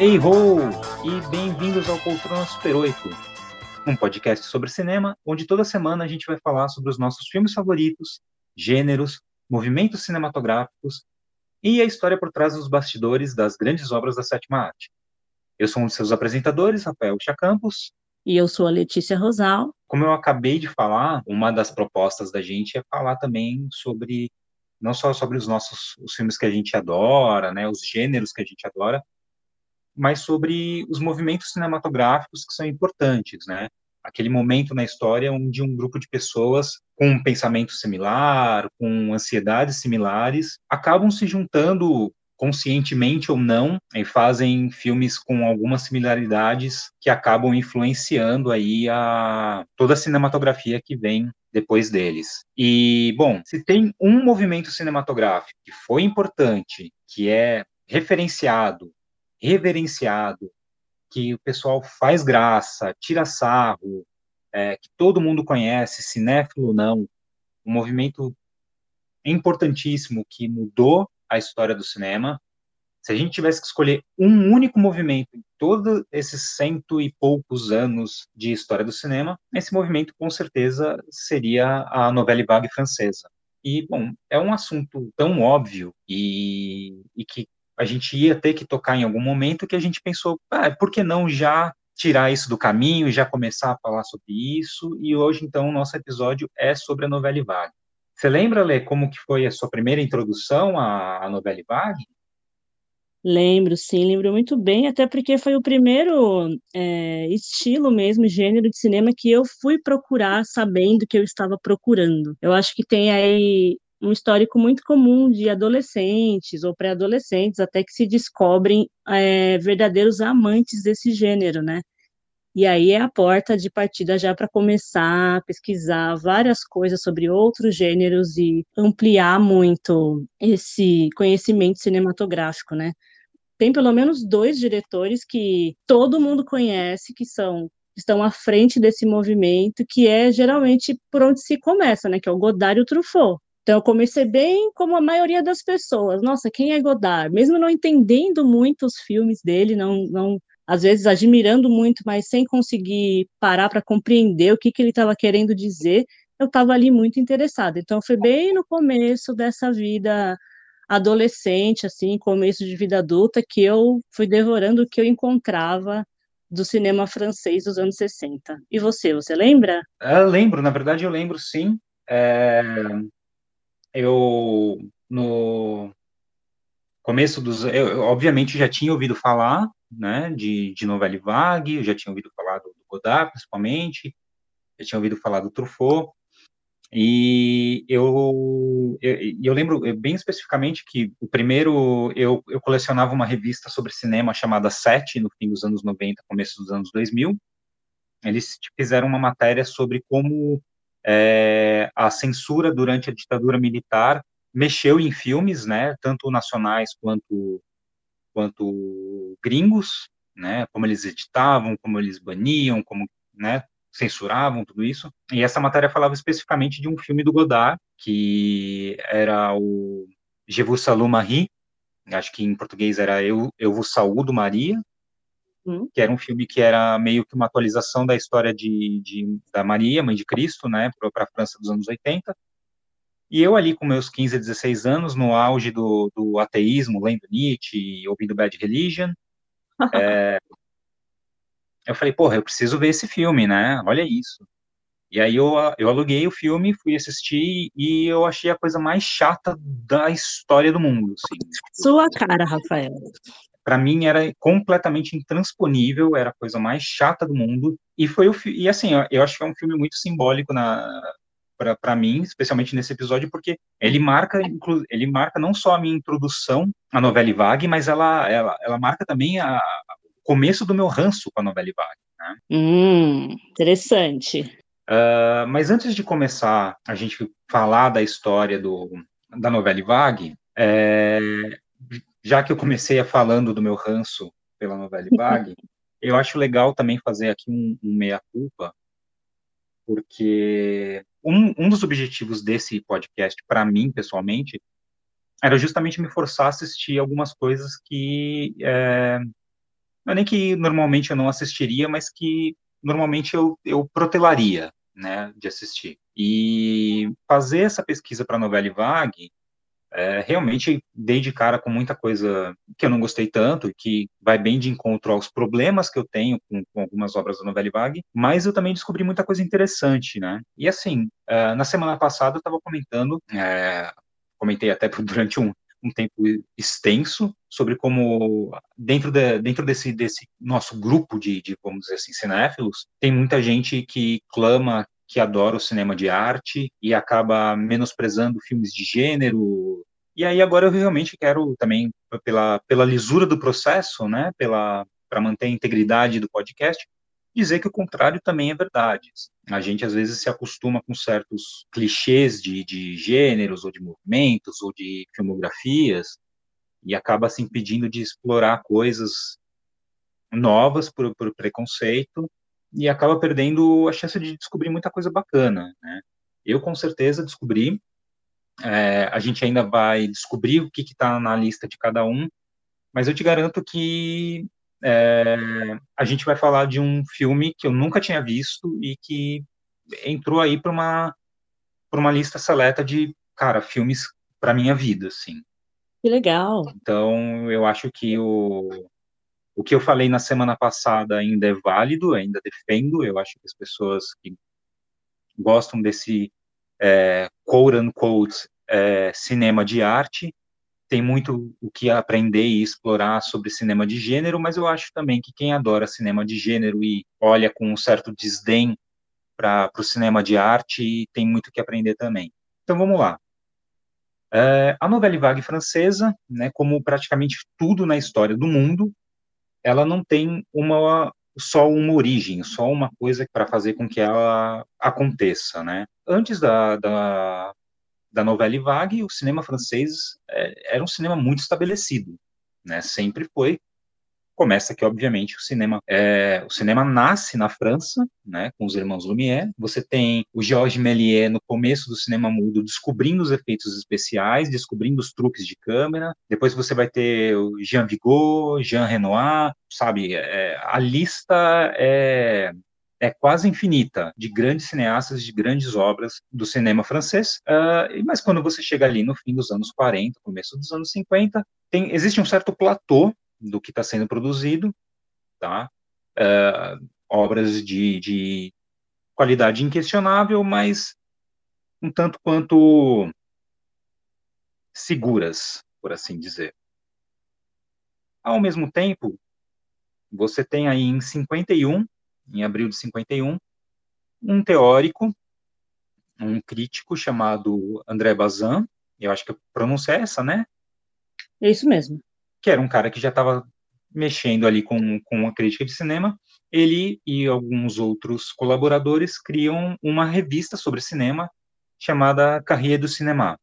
Ei ho! E bem-vindos ao Poltrona Super 8, um podcast sobre cinema, onde toda semana a gente vai falar sobre os nossos filmes favoritos, gêneros, movimentos cinematográficos e a história por trás dos bastidores das grandes obras da sétima arte. Eu sou um de seus apresentadores, Rafael Chacampos. E eu sou a Letícia Rosal. Como eu acabei de falar, uma das propostas da gente é falar também sobre não só sobre os nossos os filmes que a gente adora, né, os gêneros que a gente adora, mas sobre os movimentos cinematográficos que são importantes, né? Aquele momento na história onde um grupo de pessoas com um pensamento similar, com ansiedades similares, acabam se juntando conscientemente ou não, e fazem filmes com algumas similaridades que acabam influenciando aí a toda a cinematografia que vem depois deles. E, bom, se tem um movimento cinematográfico que foi importante, que é referenciado, reverenciado, que o pessoal faz graça, tira sarro, é, que todo mundo conhece, cinéfilo ou não, um movimento importantíssimo que mudou a história do cinema. Se a gente tivesse que escolher um único movimento em todos esses cento e poucos anos de história do cinema, esse movimento com certeza seria a novela vague francesa. E, bom, é um assunto tão óbvio e, e que a gente ia ter que tocar em algum momento que a gente pensou, ah, por que não já tirar isso do caminho já começar a falar sobre isso? E hoje, então, o nosso episódio é sobre a novela vague. Você lembra, Lê, como que foi a sua primeira introdução à, à novela vague? Lembro, sim, lembro muito bem, até porque foi o primeiro é, estilo mesmo, gênero de cinema que eu fui procurar sabendo que eu estava procurando. Eu acho que tem aí um histórico muito comum de adolescentes ou pré-adolescentes até que se descobrem é, verdadeiros amantes desse gênero, né? E aí é a porta de partida já para começar a pesquisar várias coisas sobre outros gêneros e ampliar muito esse conhecimento cinematográfico, né? Tem pelo menos dois diretores que todo mundo conhece, que são estão à frente desse movimento, que é geralmente por onde se começa, né? Que é o Godard e o Truffaut. Então, eu comecei bem como a maioria das pessoas. Nossa, quem é Godard? Mesmo não entendendo muito os filmes dele, não, não às vezes admirando muito, mas sem conseguir parar para compreender o que, que ele estava querendo dizer, eu estava ali muito interessada. Então, foi bem no começo dessa vida adolescente, assim, começo de vida adulta, que eu fui devorando o que eu encontrava do cinema francês dos anos 60. E você, você lembra? Eu lembro, na verdade eu lembro sim. É, eu no começo dos, eu, obviamente já tinha ouvido falar, né, de, de Novelle Vague, eu já tinha ouvido falar do, do Godard, principalmente, já tinha ouvido falar do Truffaut, e eu, eu, eu, lembro bem especificamente que o primeiro, eu, eu colecionava uma revista sobre cinema chamada Sete, no fim dos anos 90, começo dos anos 2000, eles fizeram uma matéria sobre como é, a censura durante a ditadura militar mexeu em filmes, né, tanto nacionais quanto quanto gringos, né, como eles editavam, como eles baniam, como, né, censuravam tudo isso. E essa matéria falava especificamente de um filme do Godard, que era o Je vous salue Marie, acho que em português era Eu, Eu vos saúdo Maria, Uhum. que era um filme que era meio que uma atualização da história de, de da Maria, mãe de Cristo, né, para a França dos anos 80. E eu ali com meus 15, 16 anos, no auge do, do ateísmo, lendo Nietzsche, ouvindo Bad Religion, é, eu falei, porra, eu preciso ver esse filme, né, olha isso. E aí eu, eu aluguei o filme, fui assistir e eu achei a coisa mais chata da história do mundo. Assim. Sua cara, Rafael para mim era completamente intransponível, era a coisa mais chata do mundo. E foi o e assim, eu acho que é um filme muito simbólico na para mim, especialmente nesse episódio, porque ele marca ele marca não só a minha introdução à novela vague, mas ela ela, ela marca também a, o começo do meu ranço com a novela vague. Né? Hum, interessante. Uh, mas antes de começar a gente falar da história do, da novela vague, é, já que eu comecei a falando do meu ranço pela novela vague, eu acho legal também fazer aqui um, um meia-culpa, porque um, um dos objetivos desse podcast, para mim, pessoalmente, era justamente me forçar a assistir algumas coisas que é, não é nem que normalmente eu não assistiria, mas que normalmente eu, eu protelaria, né, de assistir. E fazer essa pesquisa para a novela Vague é, realmente dei de cara com muita coisa que eu não gostei tanto, que vai bem de encontro aos problemas que eu tenho com, com algumas obras da novela Vague, mas eu também descobri muita coisa interessante, né? E assim, é, na semana passada eu estava comentando, é, comentei até durante um, um tempo extenso sobre como dentro, de, dentro desse, desse nosso grupo de, de, vamos dizer assim, cinéfilos, tem muita gente que clama que adora o cinema de arte e acaba menosprezando filmes de gênero. E aí agora eu realmente quero também pela pela lisura do processo, né, pela para manter a integridade do podcast, dizer que o contrário também é verdade. A gente às vezes se acostuma com certos clichês de, de gêneros ou de movimentos ou de filmografias e acaba se impedindo de explorar coisas novas por, por preconceito e acaba perdendo a chance de descobrir muita coisa bacana, né? Eu com certeza descobri, é, a gente ainda vai descobrir o que está na lista de cada um, mas eu te garanto que é, a gente vai falar de um filme que eu nunca tinha visto e que entrou aí para uma para uma lista seleta de cara filmes para minha vida, assim. Que legal. Então eu acho que o o que eu falei na semana passada ainda é válido, ainda defendo. Eu acho que as pessoas que gostam desse é, quote unquote é, cinema de arte tem muito o que aprender e explorar sobre cinema de gênero, mas eu acho também que quem adora cinema de gênero e olha com um certo desdém para o cinema de arte tem muito que aprender também. Então vamos lá. É, a novela vague francesa, né, como praticamente tudo na história do mundo, ela não tem uma só uma origem, só uma coisa para fazer com que ela aconteça, né? Antes da, da, da novela vague, o cinema francês é, era um cinema muito estabelecido, né? Sempre foi começa que obviamente o cinema é, o cinema nasce na França, né, com os irmãos Lumière. Você tem o Georges Méliès no começo do cinema mudo descobrindo os efeitos especiais, descobrindo os truques de câmera. Depois você vai ter o Jean Vigo, Jean Renoir, sabe? É, a lista é é quase infinita de grandes cineastas, de grandes obras do cinema francês. Uh, mas quando você chega ali no fim dos anos 40, começo dos anos 50, tem, existe um certo platô do que está sendo produzido, tá? Uh, obras de, de qualidade inquestionável, mas um tanto quanto seguras, por assim dizer. Ao mesmo tempo, você tem aí em 51, em abril de 51, um teórico, um crítico chamado André Bazin, eu acho que a pronúncia é essa, né? É isso mesmo que era um cara que já estava mexendo ali com, com a crítica de cinema, ele e alguns outros colaboradores criam uma revista sobre cinema chamada Carrière do Cinema.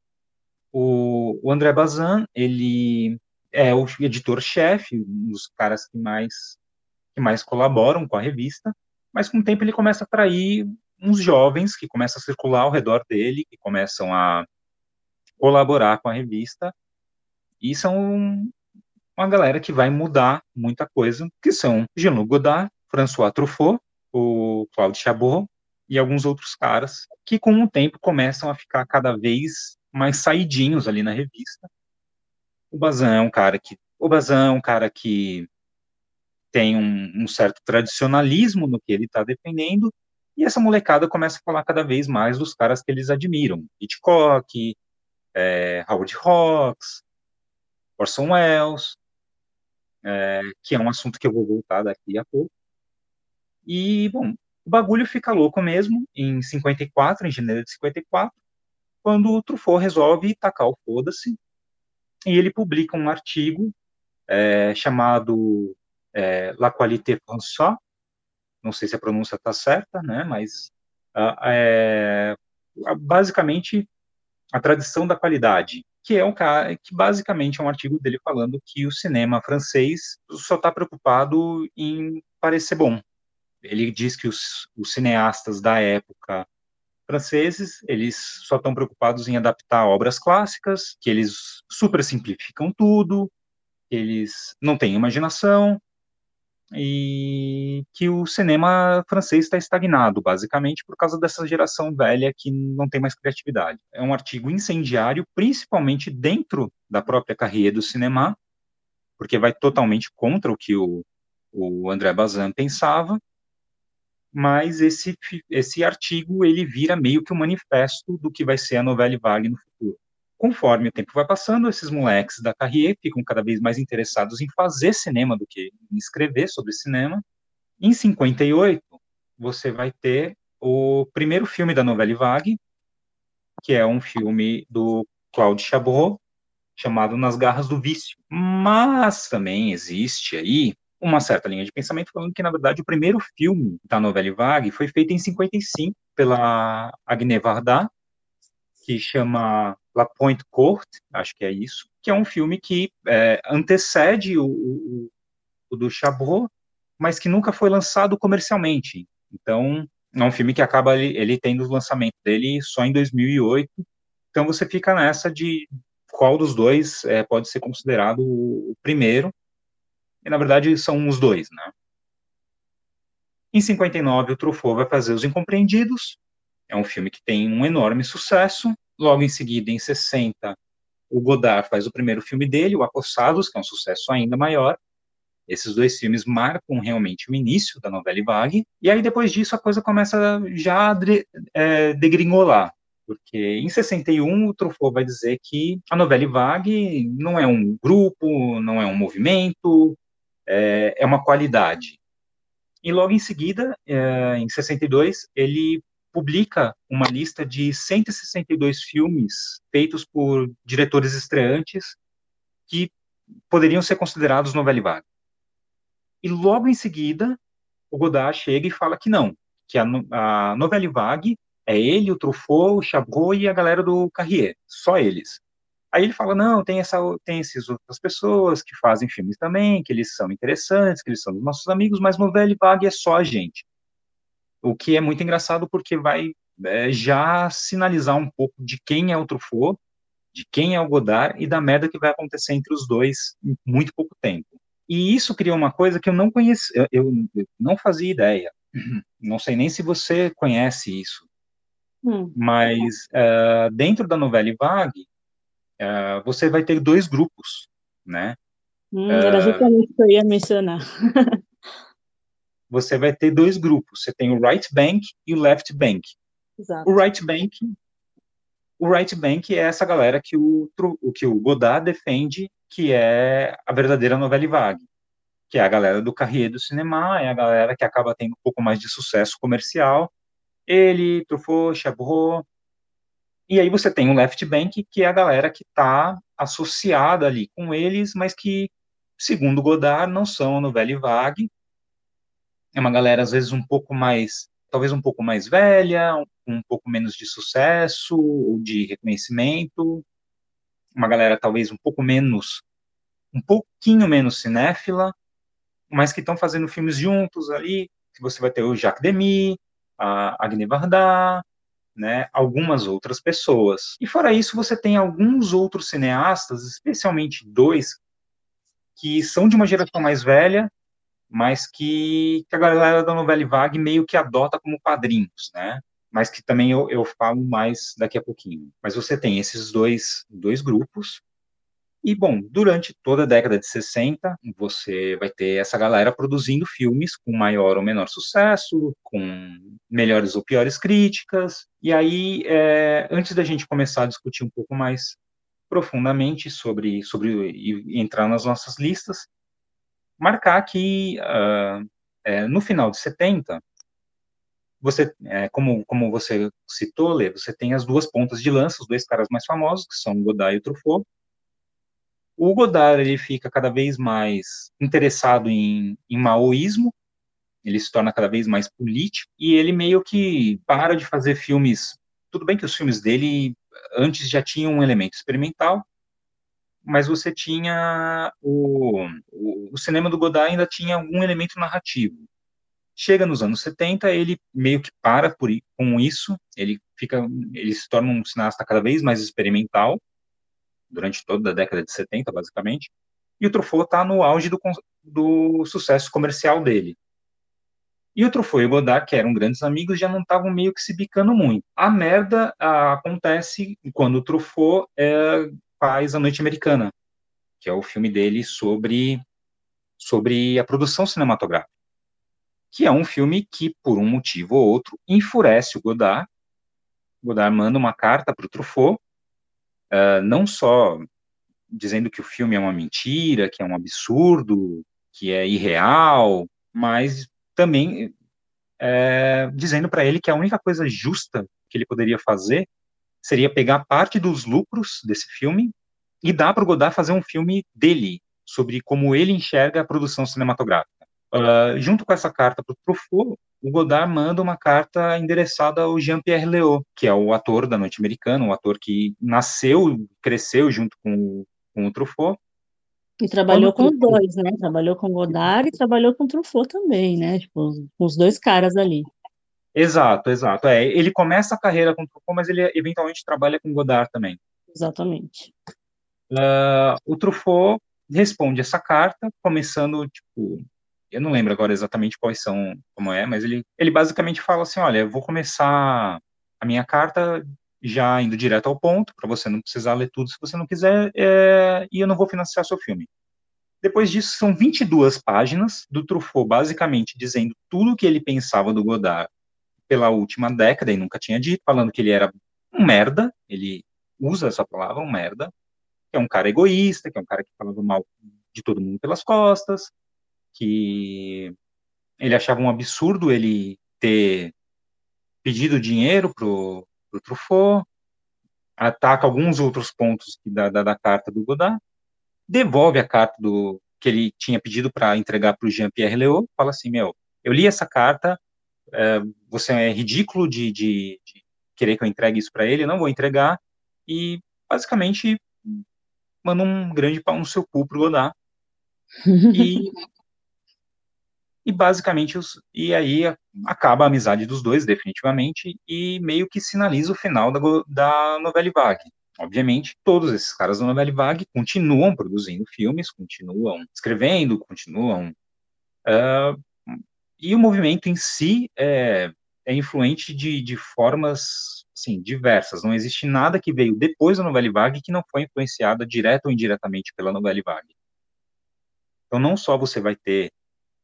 O, o André Bazin, ele é o editor-chefe, um dos caras que mais, que mais colaboram com a revista, mas com o tempo ele começa a atrair uns jovens que começam a circular ao redor dele, que começam a colaborar com a revista, e são uma galera que vai mudar muita coisa, que são Jean-Luc Godard, François Truffaut, o Claude Chabot e alguns outros caras que com o tempo começam a ficar cada vez mais saidinhos ali na revista. O Bazin é um cara que o Bazin é um cara que tem um, um certo tradicionalismo no que ele está defendendo e essa molecada começa a falar cada vez mais dos caras que eles admiram, Hitchcock, é, Howard Hawks, Orson Welles, é, que é um assunto que eu vou voltar daqui a pouco. E, bom, o bagulho fica louco mesmo em 54, em janeiro de 54, quando o Truffaut resolve tacar o foda-se, e ele publica um artigo é, chamado é, La Qualité François, não sei se a pronúncia está certa, né, mas é, basicamente a tradição da qualidade, que é um cara que basicamente é um artigo dele falando que o cinema francês só está preocupado em parecer bom. Ele diz que os, os cineastas da época franceses, eles só estão preocupados em adaptar obras clássicas, que eles super simplificam tudo, eles não têm imaginação, e que o cinema francês está estagnado, basicamente, por causa dessa geração velha que não tem mais criatividade. É um artigo incendiário, principalmente dentro da própria carreira do cinema, porque vai totalmente contra o que o, o André Bazin pensava, mas esse, esse artigo ele vira meio que um manifesto do que vai ser a novela vague no futuro. Conforme o tempo vai passando, esses moleques da Carrier ficam cada vez mais interessados em fazer cinema do que em escrever sobre cinema. Em 58, você vai ter o primeiro filme da novela vague, que é um filme do Claude Chabrol, chamado Nas Garras do Vício. Mas também existe aí uma certa linha de pensamento falando que, na verdade, o primeiro filme da novela Vague foi feito em 55 pela Agnès Varda, que chama La Pointe Courte, acho que é isso, que é um filme que é, antecede o, o, o do Chabrol, mas que nunca foi lançado comercialmente. Então, é um filme que acaba ele, ele tendo o lançamento dele só em 2008. Então, você fica nessa de qual dos dois é, pode ser considerado o primeiro, e na verdade são os dois, né? Em 59, o Truffaut vai fazer Os Incompreendidos, é um filme que tem um enorme sucesso. Logo em seguida, em 60, o Godard faz o primeiro filme dele, O Acossados, que é um sucesso ainda maior. Esses dois filmes marcam realmente o início da novela vague. E aí, depois disso, a coisa começa já a é, degringolar porque em 61 o Truffaut vai dizer que a novela vague não é um grupo, não é um movimento, é, é uma qualidade. E logo em seguida, é, em 62, ele publica uma lista de 162 filmes feitos por diretores estreantes que poderiam ser considerados novela vague. E logo em seguida, o Godard chega e fala que não, que a, a novela vague é ele, o Truffaut, o Chabrol e a galera do Carrier, só eles. Aí ele fala, não, tem, essa, tem essas outras pessoas que fazem filmes também, que eles são interessantes, que eles são nossos amigos, mas novela vague é só a gente. O que é muito engraçado porque vai é, já sinalizar um pouco de quem é o Truffaut, de quem é o Godard e da merda que vai acontecer entre os dois em muito pouco tempo. E isso criou uma coisa que eu não conhecia, eu, eu não fazia ideia. Não sei nem se você conhece isso. Hum. Mas uh, dentro da novela Vague, uh, você vai ter dois grupos, né? Hum, era justamente o que eu ia mencionar. você vai ter dois grupos. Você tem o right bank e o left bank. Exato. O right bank, o right bank é essa galera que o, que o Godard defende que é a verdadeira novela vague, que é a galera do carrier do cinema, é a galera que acaba tendo um pouco mais de sucesso comercial ele, Truffaut, Chabrol. E aí você tem o left bank, que é a galera que está associada ali com eles, mas que, segundo Godard, não são novela vague. É uma galera, às vezes, um pouco mais, talvez um pouco mais velha, um, um pouco menos de sucesso ou de reconhecimento. Uma galera, talvez, um pouco menos, um pouquinho menos cinéfila, mas que estão fazendo filmes juntos ali. Você vai ter o Jacques Demy, a Agne Varda, né, algumas outras pessoas. E fora isso, você tem alguns outros cineastas, especialmente dois, que são de uma geração mais velha, mas que, que a galera da novela vague meio que adota como padrinhos, né? Mas que também eu, eu falo mais daqui a pouquinho. Mas você tem esses dois, dois grupos, e, bom, durante toda a década de 60, você vai ter essa galera produzindo filmes com maior ou menor sucesso, com melhores ou piores críticas. E aí, é, antes da gente começar a discutir um pouco mais profundamente sobre, sobre e entrar nas nossas listas, marcar que uh, é, no final de 70, você, é, como, como você citou, Lê, você tem as duas pontas de lança, os dois caras mais famosos, que são Godard e Truffaut, o Godard ele fica cada vez mais interessado em, em maoísmo, ele se torna cada vez mais político e ele meio que para de fazer filmes. Tudo bem que os filmes dele antes já tinham um elemento experimental, mas você tinha o, o, o cinema do Godard ainda tinha algum elemento narrativo. Chega nos anos 70, ele meio que para por, com isso, ele fica, ele se torna um cineasta cada vez mais experimental durante toda a década de 70, basicamente. e o Truffaut está no auge do, do sucesso comercial dele. E o Truffaut e o Godard, que eram grandes amigos, já não estavam meio que se bicando muito. A merda a, acontece quando o Truffaut é, faz A Noite Americana, que é o filme dele sobre, sobre a produção cinematográfica. Que é um filme que, por um motivo ou outro, enfurece o Godard. Godard manda uma carta para o Truffaut, uh, não só dizendo que o filme é uma mentira, que é um absurdo, que é irreal, mas também é, dizendo para ele que a única coisa justa que ele poderia fazer seria pegar parte dos lucros desse filme e dar para o Godard fazer um filme dele, sobre como ele enxerga a produção cinematográfica. Uh, junto com essa carta para o Truffaut, o Godard manda uma carta endereçada ao Jean-Pierre Léaud, que é o ator da Noite Americana, um ator que nasceu, cresceu junto com, com o Truffaut, e trabalhou com os dois, né? Trabalhou com Godard e trabalhou com Truffaut também, né? Tipo, com os dois caras ali. Exato, exato. É, ele começa a carreira com Truffaut, mas ele eventualmente trabalha com Godard também. Exatamente. Uh, o Truffaut responde essa carta, começando, tipo, eu não lembro agora exatamente quais são, como é, mas ele, ele basicamente fala assim, olha, eu vou começar a minha carta já indo direto ao ponto, para você não precisar ler tudo se você não quiser, é, e eu não vou financiar seu filme. Depois disso, são 22 páginas do Truffaut, basicamente dizendo tudo o que ele pensava do Godard pela última década e nunca tinha dito, falando que ele era um merda, ele usa essa palavra, um merda, que é um cara egoísta, que é um cara que falava mal de todo mundo pelas costas, que ele achava um absurdo ele ter pedido dinheiro pro, para o Truffaut, ataca alguns outros pontos da, da, da, carta do Godard, devolve a carta do que ele tinha pedido para entregar para o Jean-Pierre Léaud, fala assim, meu, eu li essa carta, é, você é ridículo de, de, de, querer que eu entregue isso para ele, não vou entregar, e basicamente manda um grande pau no seu cu pro Godard. E e basicamente os, e aí acaba a amizade dos dois definitivamente e meio que sinaliza o final da, da novela vague. Obviamente, todos esses caras da novela vague continuam produzindo filmes, continuam escrevendo, continuam uh, e o movimento em si é, é influente de, de formas assim, diversas. Não existe nada que veio depois da novela vague que não foi influenciada direta ou indiretamente pela novela vague. Então, não só você vai ter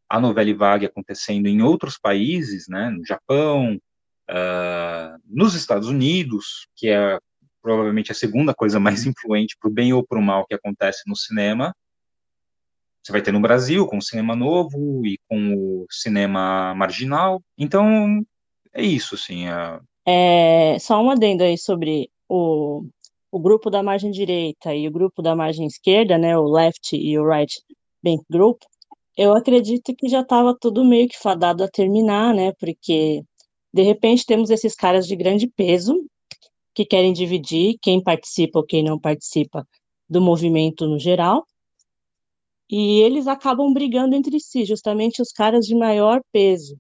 a novela vague acontecendo em outros países, né, no Japão, uh, nos Estados Unidos, que é provavelmente a segunda coisa mais influente para o bem ou para o mal que acontece no cinema. Você vai ter no Brasil com o cinema novo e com o cinema marginal. Então é isso, assim. Uh... É, só um adendo aí sobre o, o grupo da margem direita e o grupo da margem esquerda, né, o left e o right bank group. Eu acredito que já estava tudo meio que fadado a terminar, né? Porque de repente temos esses caras de grande peso que querem dividir quem participa ou quem não participa do movimento no geral. E eles acabam brigando entre si, justamente os caras de maior peso.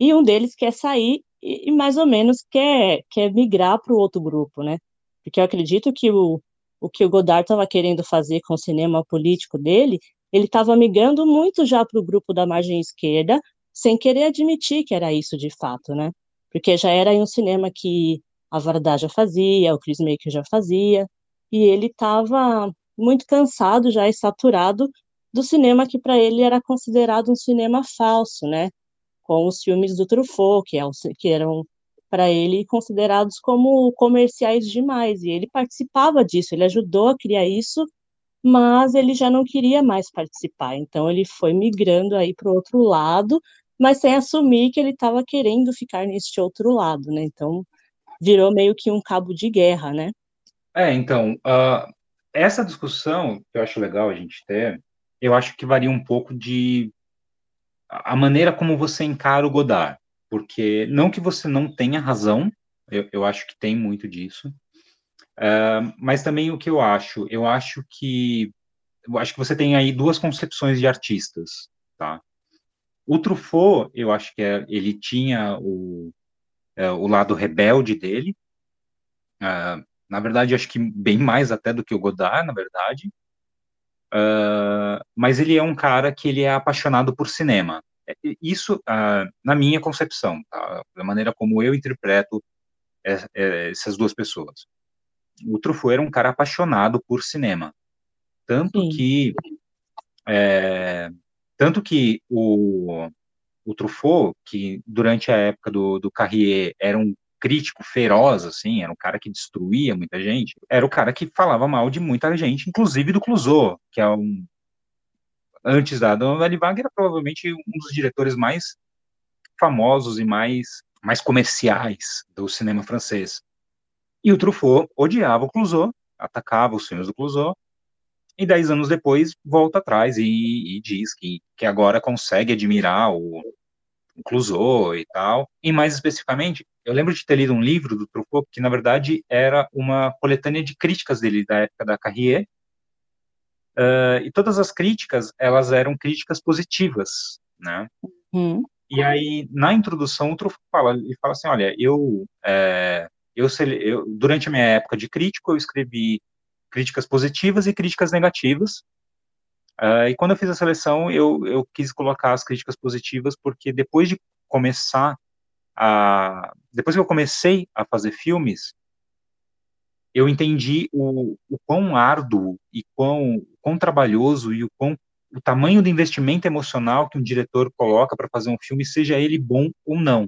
E um deles quer sair e, e mais ou menos quer, quer migrar para o outro grupo, né? Porque eu acredito que o, o que o Godard estava querendo fazer com o cinema político dele ele estava migrando muito já para o grupo da margem esquerda, sem querer admitir que era isso de fato, né? Porque já era um cinema que a Varda já fazia, o Chris Maker já fazia, e ele estava muito cansado já e saturado do cinema que para ele era considerado um cinema falso, né? Com os filmes do Truffaut, que, é que eram para ele considerados como comerciais demais, e ele participava disso, ele ajudou a criar isso mas ele já não queria mais participar. Então ele foi migrando aí para o outro lado, mas sem assumir que ele estava querendo ficar neste outro lado, né? Então virou meio que um cabo de guerra, né? É, então uh, essa discussão que eu acho legal a gente ter, eu acho que varia um pouco de a maneira como você encara o Godard, porque não que você não tenha razão, eu, eu acho que tem muito disso, Uh, mas também o que eu acho, eu acho que eu acho que você tem aí duas concepções de artistas, tá? O Truffaut, eu acho que é, ele tinha o, é, o lado rebelde dele, uh, na verdade, acho que bem mais até do que o Godard, na verdade, uh, mas ele é um cara que ele é apaixonado por cinema. É, isso, uh, na minha concepção, tá? da maneira como eu interpreto essas duas pessoas. O Truffaut era um cara apaixonado por cinema, tanto Sim. que é, tanto que o, o Truffaut, que durante a época do, do Carrier era um crítico feroz, assim, era um cara que destruía muita gente, era o cara que falava mal de muita gente, inclusive do Clouseau, que é um antes da Dona Wagner, era provavelmente um dos diretores mais famosos e mais mais comerciais do cinema francês. E o Truffaut odiava o Clouseau, atacava os filmes do Clouseau, e dez anos depois volta atrás e, e diz que, que agora consegue admirar o, o Clouseau e tal. E mais especificamente, eu lembro de ter lido um livro do Truffaut que, na verdade, era uma coletânea de críticas dele da época da Carrier, uh, e todas as críticas, elas eram críticas positivas, né? Uhum. E aí, na introdução, o Truffaut fala, ele fala assim, olha, eu, é, eu, eu, durante a minha época de crítico, eu escrevi críticas positivas e críticas negativas. Uh, e quando eu fiz a seleção, eu, eu quis colocar as críticas positivas, porque depois de começar a. Depois que eu comecei a fazer filmes, eu entendi o, o quão árduo e quão, quão trabalhoso e o quão o tamanho do investimento emocional que um diretor coloca para fazer um filme, seja ele bom ou não.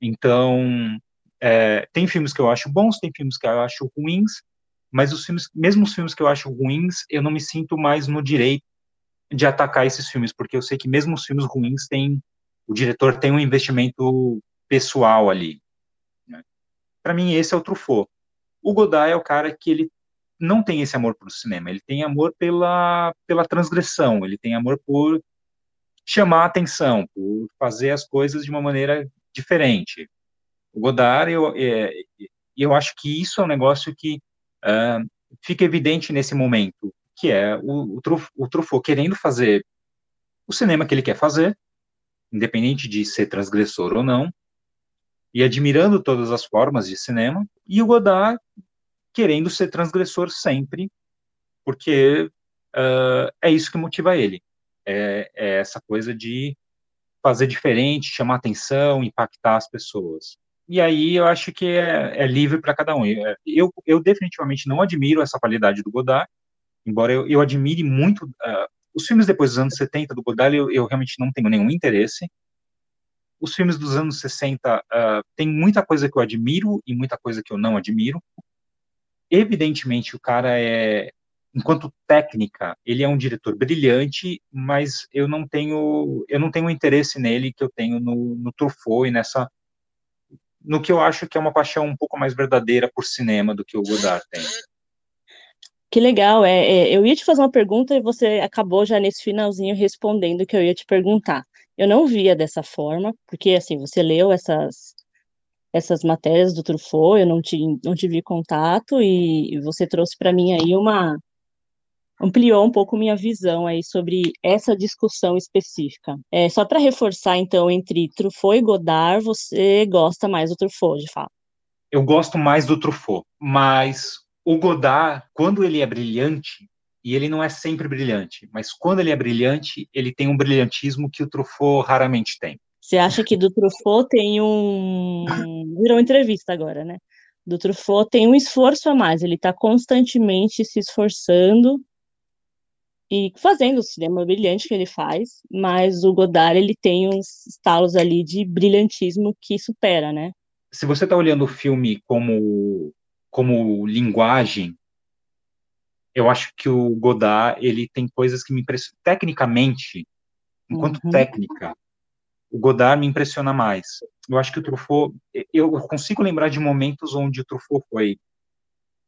Então, é, tem filmes que eu acho bons, tem filmes que eu acho ruins, mas os filmes, mesmo os filmes que eu acho ruins, eu não me sinto mais no direito de atacar esses filmes, porque eu sei que mesmo os filmes ruins têm, o diretor tem um investimento pessoal ali. Né? Para mim, esse é o Truffaut. O Godard é o cara que ele não tem esse amor pelo cinema, ele tem amor pela, pela transgressão, ele tem amor por chamar a atenção, por fazer as coisas de uma maneira diferente. O Godard, eu, é, eu acho que isso é um negócio que uh, fica evidente nesse momento, que é o, o, Truf, o Truffaut querendo fazer o cinema que ele quer fazer, independente de ser transgressor ou não, e admirando todas as formas de cinema, e o Godard querendo ser transgressor sempre, porque uh, é isso que motiva ele. É, é, essa coisa de fazer diferente, chamar atenção, impactar as pessoas. E aí eu acho que é, é livre para cada um. Eu, eu definitivamente não admiro essa qualidade do Godard, embora eu, eu admire muito uh, os filmes depois dos anos 70 do Godard, eu, eu, realmente não tenho nenhum interesse. Os filmes dos anos 60 uh, ah, tem muita coisa que eu admiro e muita coisa que eu não admiro. Evidentemente, o cara é, enquanto técnica, ele é um diretor brilhante, mas eu não tenho, eu não tenho interesse nele que eu tenho no, no Truffaut e nessa no que eu acho que é uma paixão um pouco mais verdadeira por cinema do que o Godard tem. Que legal, é, é, eu ia te fazer uma pergunta e você acabou já nesse finalzinho respondendo o que eu ia te perguntar. Eu não via dessa forma, porque assim, você leu essas essas matérias do Truffaut, eu não, te, não tive contato e você trouxe para mim aí uma ampliou um pouco minha visão aí sobre essa discussão específica. É, só para reforçar, então, entre Truffaut e Godard, você gosta mais do Truffaut, de fato? Eu gosto mais do Truffaut, mas o Godard, quando ele é brilhante, e ele não é sempre brilhante, mas quando ele é brilhante, ele tem um brilhantismo que o Truffaut raramente tem. Você acha que do Truffaut tem um. Virou entrevista agora, né? Do Truffaut tem um esforço a mais, ele está constantemente se esforçando e fazendo o cinema brilhante que ele faz, mas o Godard ele tem uns estalos ali de brilhantismo que supera, né? Se você está olhando o filme como como linguagem, eu acho que o Godard ele tem coisas que me impressionam tecnicamente, enquanto uhum. técnica, o Godard me impressiona mais. Eu acho que o Truffaut, eu consigo lembrar de momentos onde o Truffaut foi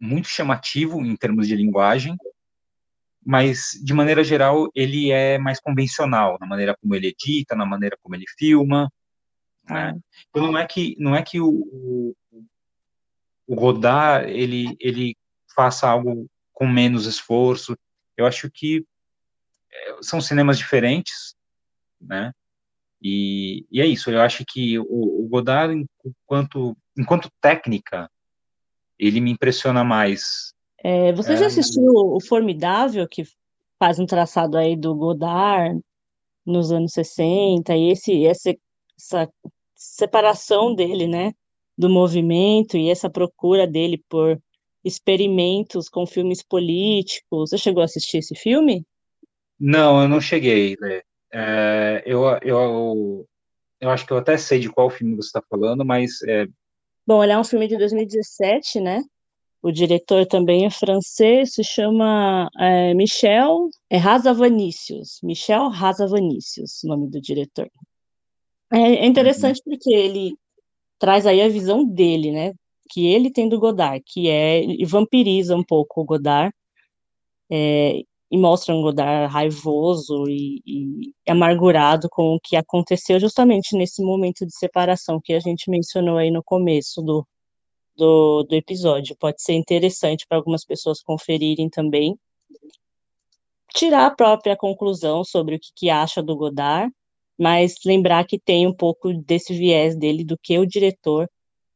muito chamativo em termos de linguagem, mas de maneira geral ele é mais convencional na maneira como ele edita, na maneira como ele filma. Né? Então não é que não é que o, o, o Godard ele ele faça algo com menos esforço. Eu acho que é, são cinemas diferentes, né? E, e é isso. Eu acho que o, o Godard, enquanto enquanto técnica, ele me impressiona mais é, você já é. assistiu o Formidável, que faz um traçado aí do Godard nos anos 60, e esse, essa, essa separação dele, né, do movimento e essa procura dele por experimentos com filmes políticos. Você chegou a assistir esse filme? Não, eu não cheguei? É, eu, eu, eu acho que eu até sei de qual filme você está falando, mas. É... Bom, ele é um filme de 2017, né? O diretor também é francês, se chama é, Michel é Razavanícios. Michel Razavanícios, o nome do diretor. É, é interessante uhum. porque ele traz aí a visão dele, né? Que ele tem do Godard, que é e vampiriza um pouco o Godard é, e mostra um Godard raivoso e, e amargurado com o que aconteceu justamente nesse momento de separação que a gente mencionou aí no começo do, do, do episódio. Pode ser interessante para algumas pessoas conferirem também. Tirar a própria conclusão sobre o que, que acha do Godard, mas lembrar que tem um pouco desse viés dele do que o diretor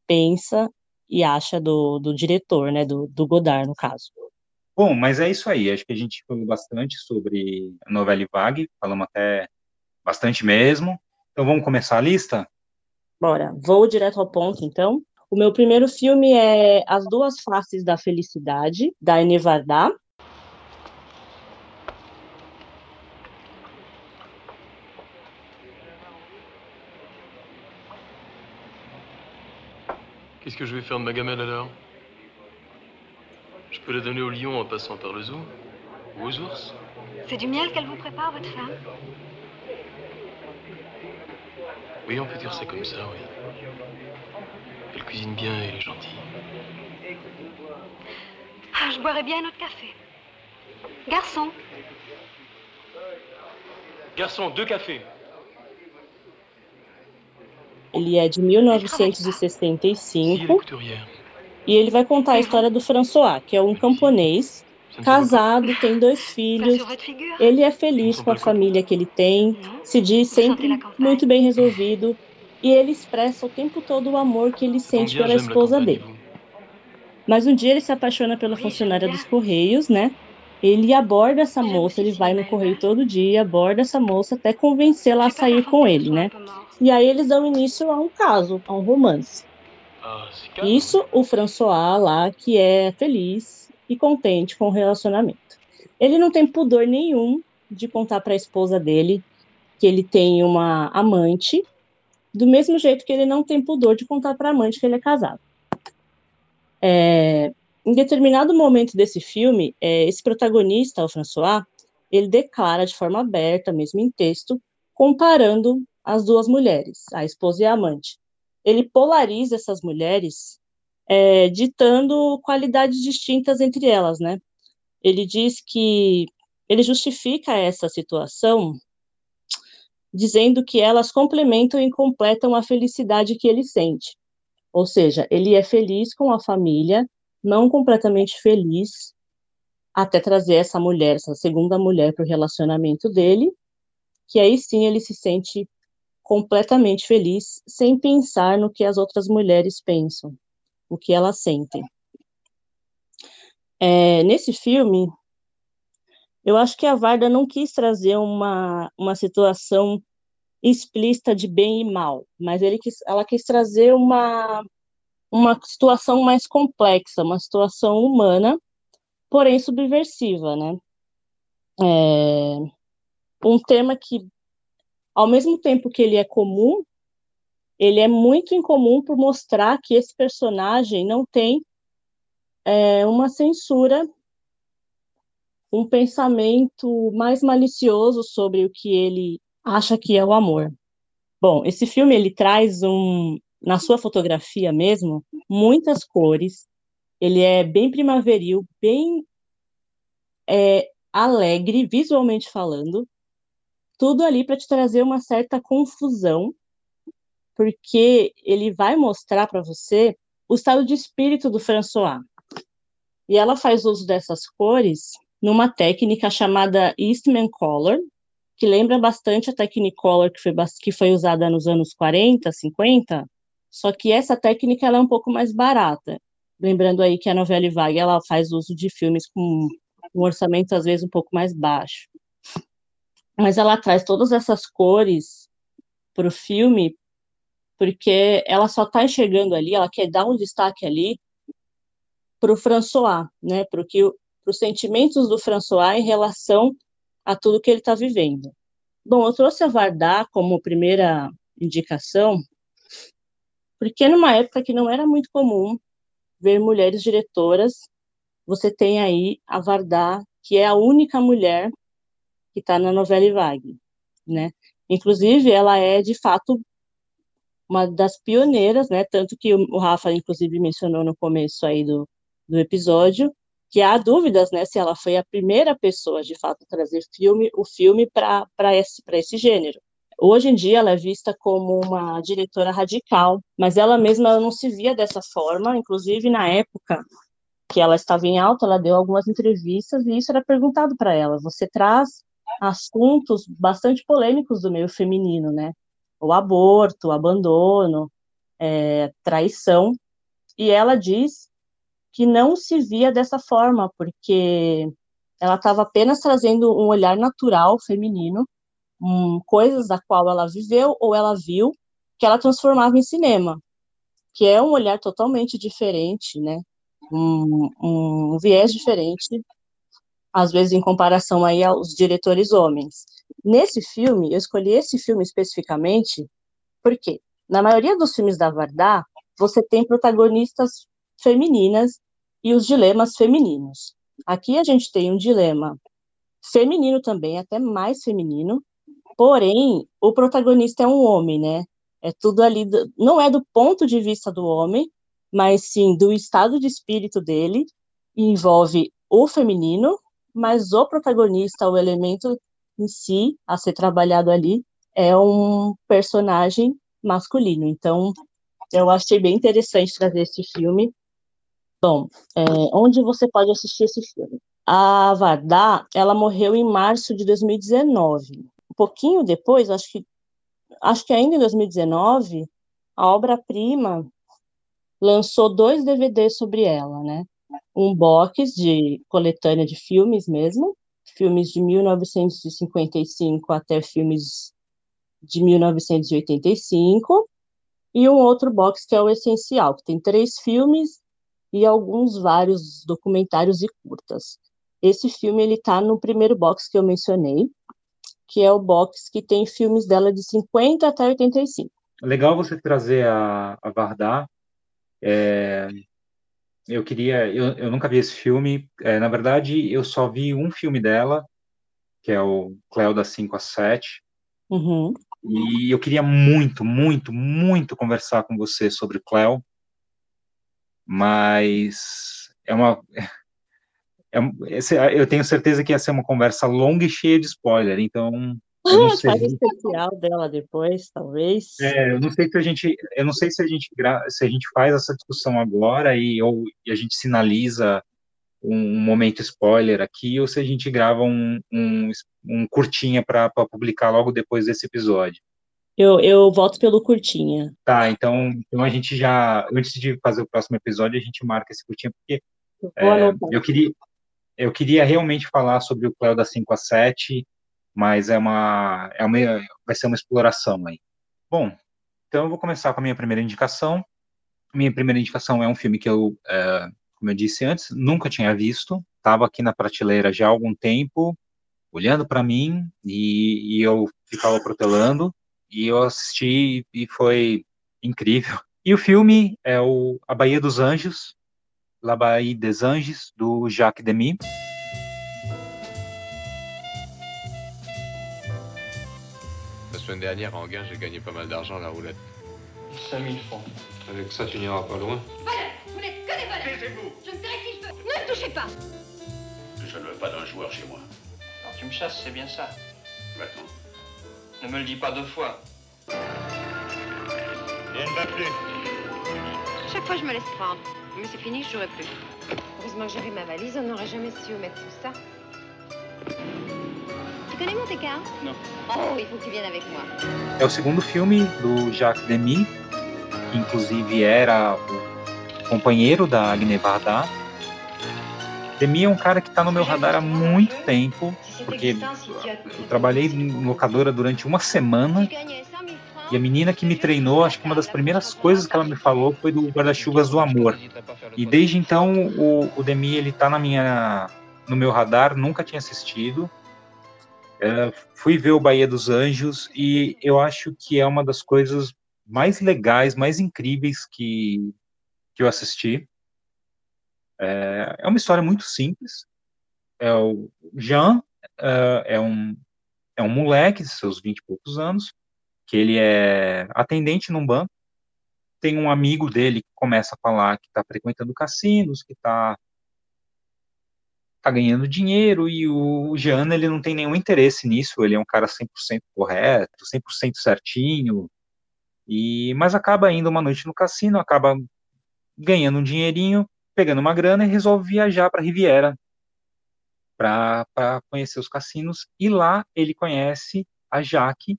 pensa e acha do, do diretor, né, do, do Godard, no caso. Bom, mas é isso aí. Acho que a gente falou bastante sobre a novela Vague, falamos até bastante mesmo. Então vamos começar a lista? Bora. Vou direto ao ponto, então. O meu primeiro filme é As Duas Faces da Felicidade, da Ene Qu'est-ce que je vais faire de ma gamelle alors? Je peux la donner au lion en passant par le zoo Ou aux ours C'est du miel qu'elle vous prépare, votre femme? Oui, on peut dire ça comme ça, oui. Elle cuisine bien et elle est gentille. Ah, je boirais bien un autre café. Garçon. Garçon, deux cafés. Ele é de 1965 e ele vai contar a história do François, que é um camponês casado, tem dois filhos. Ele é feliz com a família que ele tem, se diz sempre muito bem resolvido. E ele expressa o tempo todo o amor que ele sente pela esposa dele. Mas um dia ele se apaixona pela funcionária dos Correios, né? Ele aborda essa moça, ele vai no correio todo dia, aborda essa moça até convencê-la a sair com ele, né? E aí eles dão início a um caso, a um romance. Isso o François lá, que é feliz e contente com o relacionamento. Ele não tem pudor nenhum de contar para a esposa dele que ele tem uma amante do mesmo jeito que ele não tem pudor de contar para a amante que ele é casado. É, em determinado momento desse filme, é, esse protagonista, o François, ele declara de forma aberta, mesmo em texto, comparando as duas mulheres, a esposa e a amante. Ele polariza essas mulheres, é, ditando qualidades distintas entre elas, né? Ele diz que ele justifica essa situação dizendo que elas complementam e completam a felicidade que ele sente. Ou seja, ele é feliz com a família, não completamente feliz, até trazer essa mulher, essa segunda mulher para o relacionamento dele, que aí sim ele se sente completamente feliz, sem pensar no que as outras mulheres pensam, o que elas sentem. É, nesse filme, eu acho que a Varda não quis trazer uma, uma situação explícita de bem e mal, mas ele quis, ela quis trazer uma, uma situação mais complexa, uma situação humana, porém subversiva, né? É, um tema que, ao mesmo tempo que ele é comum, ele é muito incomum por mostrar que esse personagem não tem é, uma censura um pensamento mais malicioso sobre o que ele acha que é o amor. Bom, esse filme ele traz um, na sua fotografia mesmo, muitas cores. Ele é bem primaveril, bem é, alegre, visualmente falando. Tudo ali para te trazer uma certa confusão, porque ele vai mostrar para você o estado de espírito do François. E ela faz uso dessas cores numa técnica chamada Eastman Color, que lembra bastante a Technicolor que foi, que foi usada nos anos 40, 50, só que essa técnica ela é um pouco mais barata. Lembrando aí que a novela Vague ela faz uso de filmes com um orçamento às vezes um pouco mais baixo. Mas ela traz todas essas cores para o filme porque ela só está enxergando ali, ela quer dar um destaque ali para o François, né, para os sentimentos do François em relação a tudo que ele está vivendo. Bom, eu trouxe a Vardar como primeira indicação, porque numa época que não era muito comum ver mulheres diretoras, você tem aí a Vardar, que é a única mulher que está na novela Vague, né? Inclusive, ela é, de fato, uma das pioneiras, né? Tanto que o Rafa, inclusive, mencionou no começo aí do, do episódio, que há dúvidas, né, se ela foi a primeira pessoa, de fato, a trazer filme, o filme para esse, esse gênero. Hoje em dia ela é vista como uma diretora radical, mas ela mesma não se via dessa forma, inclusive na época que ela estava em alta, ela deu algumas entrevistas e isso era perguntado para ela. Você traz assuntos bastante polêmicos do meio feminino, né? O aborto, o abandono, é, traição. E ela diz que não se via dessa forma, porque ela estava apenas trazendo um olhar natural feminino, coisas da qual ela viveu ou ela viu, que ela transformava em cinema, que é um olhar totalmente diferente, né? Um, um viés diferente, às vezes em comparação aí aos diretores homens. Nesse filme, eu escolhi esse filme especificamente porque, na maioria dos filmes da Vardá, você tem protagonistas femininas e os dilemas femininos. Aqui a gente tem um dilema feminino também, até mais feminino, porém, o protagonista é um homem, né? É tudo ali, do, não é do ponto de vista do homem, mas sim do estado de espírito dele, envolve o feminino, mas o protagonista, o elemento em si a ser trabalhado ali, é um personagem masculino. Então, eu achei bem interessante trazer esse filme Bom, é, onde você pode assistir esse filme? A Vardá, ela morreu em março de 2019. Pouquinho depois, acho que, acho que ainda em 2019, a obra-prima lançou dois DVDs sobre ela, né? Um box de coletânea de filmes mesmo, filmes de 1955 até filmes de 1985, e um outro box que é o essencial, que tem três filmes e alguns vários documentários e curtas. Esse filme ele está no primeiro box que eu mencionei, que é o box que tem filmes dela de 50 até 85. Legal você trazer a, a Vardar. É, eu queria, eu, eu nunca vi esse filme. É, na verdade, eu só vi um filme dela, que é o Cléo das 5 às 7. Uhum. E eu queria muito, muito, muito conversar com você sobre Cléo, mas é uma. É, eu tenho certeza que ia ser uma conversa longa e cheia de spoiler, então. Eu não sei. Faz especial dela depois, talvez. É, eu não sei se a gente, eu não sei se a gente se a gente faz essa discussão agora e ou e a gente sinaliza um, momento spoiler aqui ou se a gente grava um, um, um curtinha para publicar logo depois desse episódio. Eu, eu volto pelo curtinha. Tá, então, então a gente já, antes de fazer o próximo episódio, a gente marca esse curtinha, porque eu, é, eu queria eu queria realmente falar sobre o Cléo da 5 a 7, mas é uma, é uma vai ser uma exploração aí. Bom, então eu vou começar com a minha primeira indicação. Minha primeira indicação é um filme que eu, é, como eu disse antes, nunca tinha visto, estava aqui na prateleira já há algum tempo, olhando para mim, e, e eu ficava protelando, e eu assisti e foi incrível. E o filme é o A Baía dos Anjos, La Baie des Anges, do Jacques Demy. La semaine dernière, en gain, j'ai gagné pas mal d'argent à la roulette. 5000 francs. Avec ça, tu n'iras pas loin. Voilà, vous n'êtes que des voleurs. Taisez-vous Je me ferai qui je veux. Ne me touchez pas. Je ne veux pas d'un joueur chez moi. Alors tu me chasses, c'est bien ça. Maintenant. Ne me le dis pas deux fois. Et elle ne va plus. Chaque fois, je me laisse prendre. Mais c'est fini, je jouerai plus. Heureusement que j'ai vu ma valise, on n'aurait jamais su où mettre tout ça. Tu connais Monte Carlo Non. Oh, il faut que tu viennes avec moi. É o segundo filme do Jacques Demy, que inclusive era o companheiro da Agne Varda. Demi é um cara que está no meu radar há muito tempo, porque eu trabalhei em locadora durante uma semana e a menina que me treinou, acho que uma das primeiras coisas que ela me falou foi do Guarda-Chuvas do Amor. E desde então o, o Demi ele tá na minha, no meu radar, nunca tinha assistido. É, fui ver o Bahia dos Anjos e eu acho que é uma das coisas mais legais, mais incríveis que, que eu assisti. É, é uma história muito simples. É o Jean é, é um é um moleque de seus vinte e poucos anos que ele é atendente num banco. Tem um amigo dele que começa a falar que está frequentando cassinos, que está tá ganhando dinheiro e o Jean ele não tem nenhum interesse nisso, ele é um cara 100% correto, 100% certinho. E mas acaba indo uma noite no cassino, acaba ganhando um dinheirinho pegando uma grana e resolve viajar para Riviera para conhecer os cassinos. E lá ele conhece a Jaque,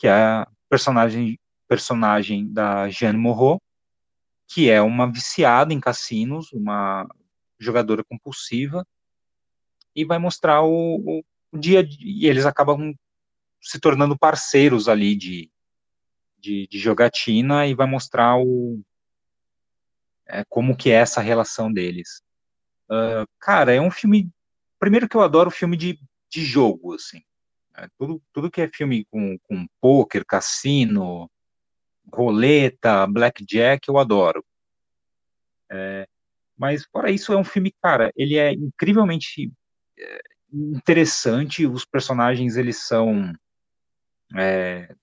que é a personagem, personagem da Jeanne Moreau, que é uma viciada em cassinos, uma jogadora compulsiva, e vai mostrar o, o, dia. E eles acabam se tornando parceiros ali de, de, de jogatina e vai mostrar o, é, como que é essa relação deles. Uh, cara, é um filme. Primeiro que eu adoro filme de, de jogo, assim. É, tudo, tudo que é filme com, com poker, cassino, roleta, blackjack, eu adoro. É, mas fora isso, é um filme, cara, ele é incrivelmente é, interessante. Os personagens eles são é,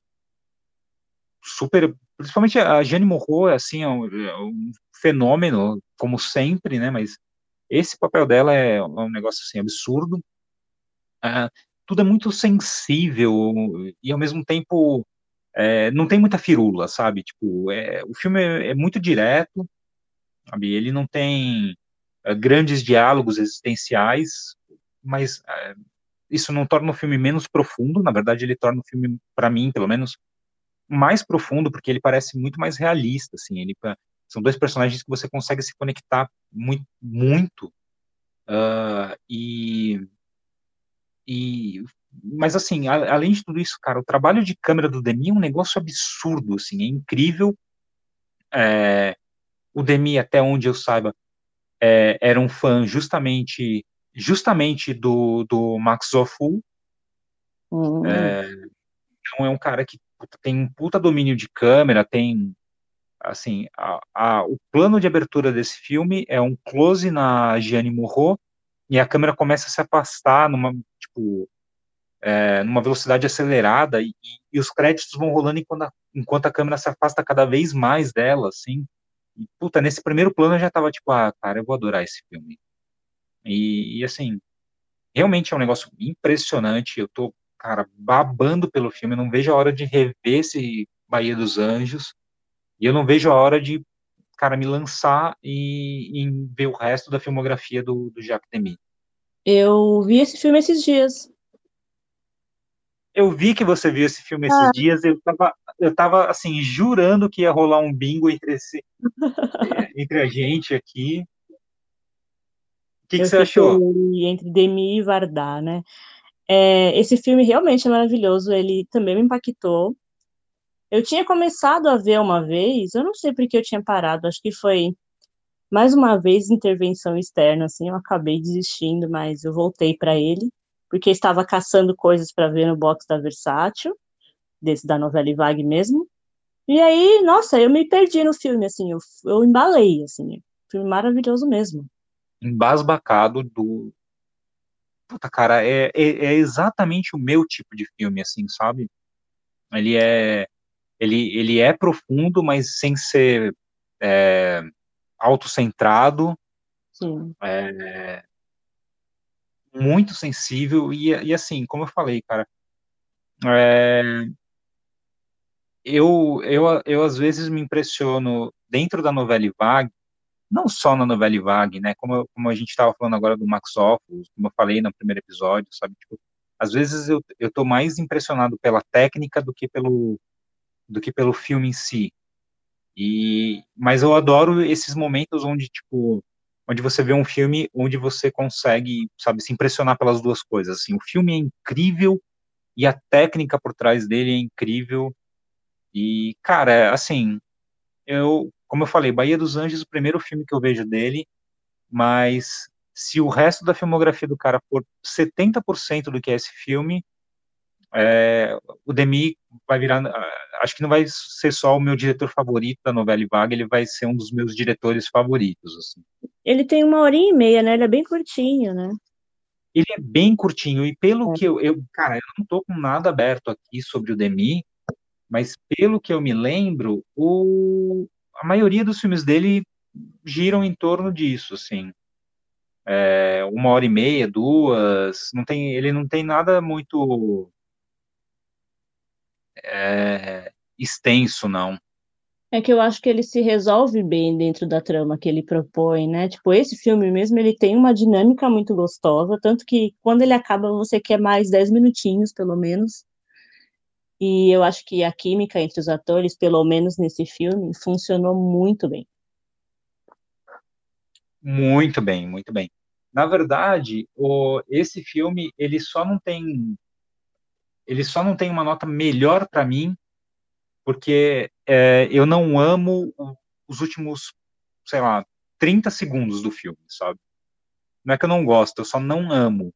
super principalmente a Jane Morro, assim, é um, é um, fenômeno, como sempre, né, mas esse papel dela é um negócio, assim, absurdo, uh, tudo é muito sensível, e ao mesmo tempo, é, não tem muita firula, sabe, tipo, é, o filme é, é muito direto, sabe, ele não tem uh, grandes diálogos existenciais, mas uh, isso não torna o filme menos profundo, na verdade ele torna o filme, para mim, pelo menos, mais profundo, porque ele parece muito mais realista, assim, ele são dois personagens que você consegue se conectar muito, muito uh, e, e mas assim, a, além de tudo isso, cara, o trabalho de câmera do Demi é um negócio absurdo, assim, é incrível. É, o Demi, até onde eu saiba, é, era um fã justamente justamente do, do Max Zofu. Uhum. É, então é um cara que tem um puta domínio de câmera, tem assim, a, a, o plano de abertura desse filme é um close na Gianni Morro e a câmera começa a se afastar numa, tipo, é, numa velocidade acelerada e, e, os créditos vão rolando enquanto a, enquanto a câmera se afasta cada vez mais dela, assim. E, puta, nesse primeiro plano eu já tava tipo, ah, cara, eu vou adorar esse filme. E, e assim, realmente é um negócio impressionante. Eu tô cara, babando pelo filme. Eu não vejo a hora de rever esse Bahia dos Anjos. E eu não vejo a hora de, cara, me lançar e, e ver o resto da filmografia do, do Jacques Demy. Eu vi esse filme esses dias. Eu vi que você viu esse filme esses ah. dias. Eu tava, eu tava, assim, jurando que ia rolar um bingo entre, esse, entre a gente aqui. O que, que você achou? Entre Demi e Vardar, né? É, esse filme realmente é maravilhoso, ele também me impactou. Eu tinha começado a ver uma vez, eu não sei por que eu tinha parado, acho que foi mais uma vez intervenção externa, assim, eu acabei desistindo, mas eu voltei para ele, porque estava caçando coisas para ver no box da Versátil, desse da novela Vague mesmo. E aí, nossa, eu me perdi no filme, assim, eu, eu embalei, assim, filme maravilhoso mesmo. Embasbacado do, puta, cara, é, é, é, exatamente o meu tipo de filme, assim, sabe? Ele é, ele, ele é profundo, mas sem ser é, autocentrado. Sim. É, muito sensível e, e, assim, como eu falei, cara, é, eu, eu, eu às vezes me impressiono dentro da novela vague não só na novela vague, né? Como, como a gente estava falando agora do Max Offus, como eu falei no primeiro episódio, sabe? Tipo, às vezes eu, eu tô mais impressionado pela técnica do que pelo do que pelo filme em si. E mas eu adoro esses momentos onde tipo onde você vê um filme onde você consegue, sabe, se impressionar pelas duas coisas. Assim, o filme é incrível e a técnica por trás dele é incrível. E, cara, assim, eu, como eu falei, Bahia dos Anjos, o primeiro filme que eu vejo dele, mas se o resto da filmografia do cara for 70% do que é esse filme, é, o Demi vai virar, acho que não vai ser só o meu diretor favorito da novela Vaga, ele vai ser um dos meus diretores favoritos, assim. Ele tem uma horinha e meia, né? Ele é bem curtinho, né? Ele é bem curtinho, e pelo é. que eu, eu, cara, eu não tô com nada aberto aqui sobre o Demi, mas pelo que eu me lembro, o, a maioria dos filmes dele giram em torno disso, assim. É, uma hora e meia, duas, não tem, ele não tem nada muito é, extenso, não. É que eu acho que ele se resolve bem dentro da trama que ele propõe, né? Tipo, esse filme mesmo, ele tem uma dinâmica muito gostosa, tanto que quando ele acaba, você quer mais 10 minutinhos, pelo menos. E eu acho que a química entre os atores, pelo menos nesse filme, funcionou muito bem. Muito bem, muito bem. Na verdade, o, esse filme, ele só não tem ele só não tem uma nota melhor para mim, porque é, eu não amo os últimos, sei lá, 30 segundos do filme, sabe? Não é que eu não gosto, eu só não amo.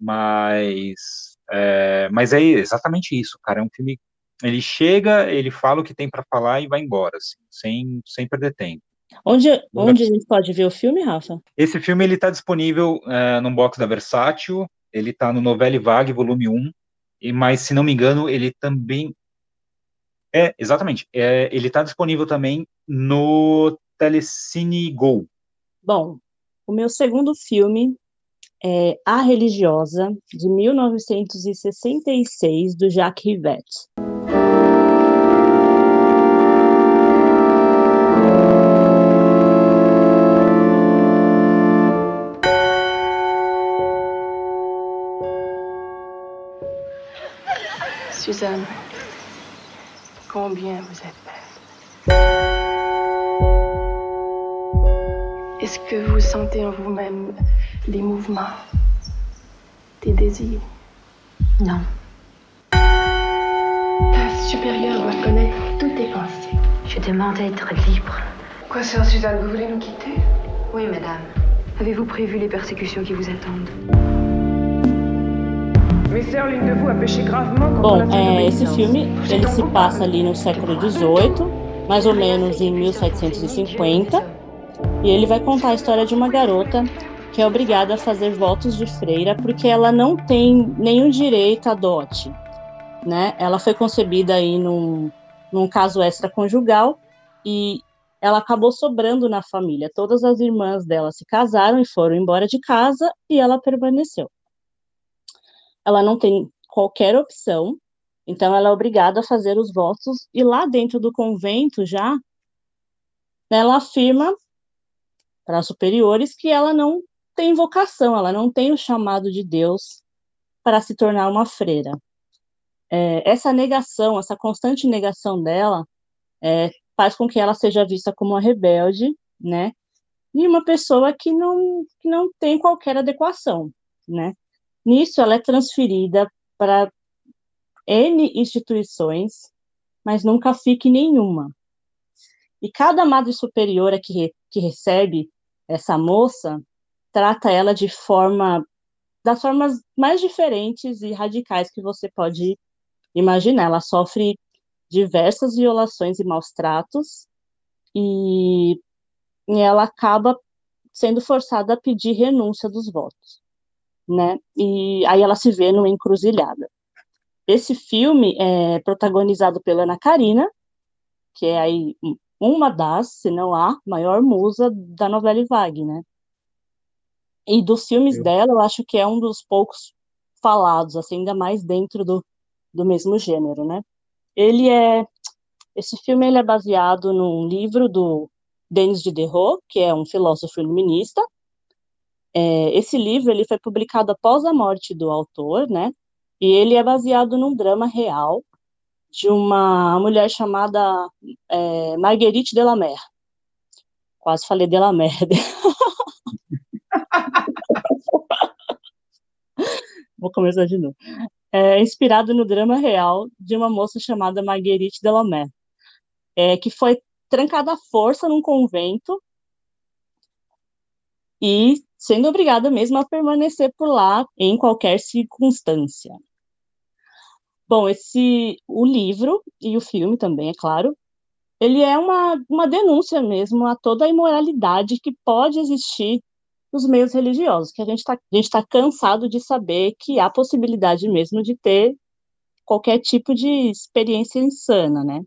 Mas é, mas é exatamente isso, cara. É um filme. Ele chega, ele fala o que tem para falar e vai embora, assim, sem, sem perder tempo. Onde, onde a gente pode ver o filme, Rafa? Esse filme ele está disponível é, no box da Versátil. Ele está no Novelle Vague, volume 1 mas se não me engano, ele também é exatamente. É, ele está disponível também no Telecine Go. Bom, o meu segundo filme é A Religiosa, de 1966, do Jacques Rivette. Suzanne, combien vous êtes belle. Est-ce que vous sentez en vous-même des mouvements, des désirs? Non. Ta supérieure doit connaître toutes tes pensées. Je demande à être libre. Quoi, sœur Suzanne, vous voulez nous quitter? Oui, madame. Avez-vous prévu les persécutions qui vous attendent? Bom, é, esse filme ele se passa ali no século XVIII, mais ou menos em 1750, e ele vai contar a história de uma garota que é obrigada a fazer votos de freira porque ela não tem nenhum direito a dote, né? Ela foi concebida aí num, num caso extraconjugal e ela acabou sobrando na família. Todas as irmãs dela se casaram e foram embora de casa e ela permaneceu ela não tem qualquer opção, então ela é obrigada a fazer os votos, e lá dentro do convento já, ela afirma para superiores que ela não tem vocação, ela não tem o chamado de Deus para se tornar uma freira. É, essa negação, essa constante negação dela, é, faz com que ela seja vista como uma rebelde, né? E uma pessoa que não, que não tem qualquer adequação, né? Nisso, ela é transferida para N instituições, mas nunca fica em nenhuma. E cada madre superiora que, re, que recebe essa moça trata ela de forma das formas mais diferentes e radicais que você pode imaginar. Ela sofre diversas violações e maus tratos e, e ela acaba sendo forçada a pedir renúncia dos votos né? E aí ela se vê numa encruzilhada. Esse filme é protagonizado pela Ana Karina, que é aí uma das, se não a maior musa da novela Vague, né? E dos filmes eu... dela, eu acho que é um dos poucos falados, assim, ainda mais dentro do, do mesmo gênero, né? Ele é esse filme ele é baseado num livro do Denis Diderot, que é um filósofo iluminista, é, esse livro ele foi publicado após a morte do autor, né? E ele é baseado num drama real de uma mulher chamada é, Marguerite Delamere. Quase falei Delamere. Né? Vou começar de novo. É, inspirado no drama real de uma moça chamada Marguerite Delamere, é, que foi trancada à força num convento e sendo obrigada mesmo a permanecer por lá em qualquer circunstância. Bom, esse o livro e o filme também, é claro, ele é uma, uma denúncia mesmo a toda a imoralidade que pode existir nos meios religiosos, que a gente está tá cansado de saber que há possibilidade mesmo de ter qualquer tipo de experiência insana, né?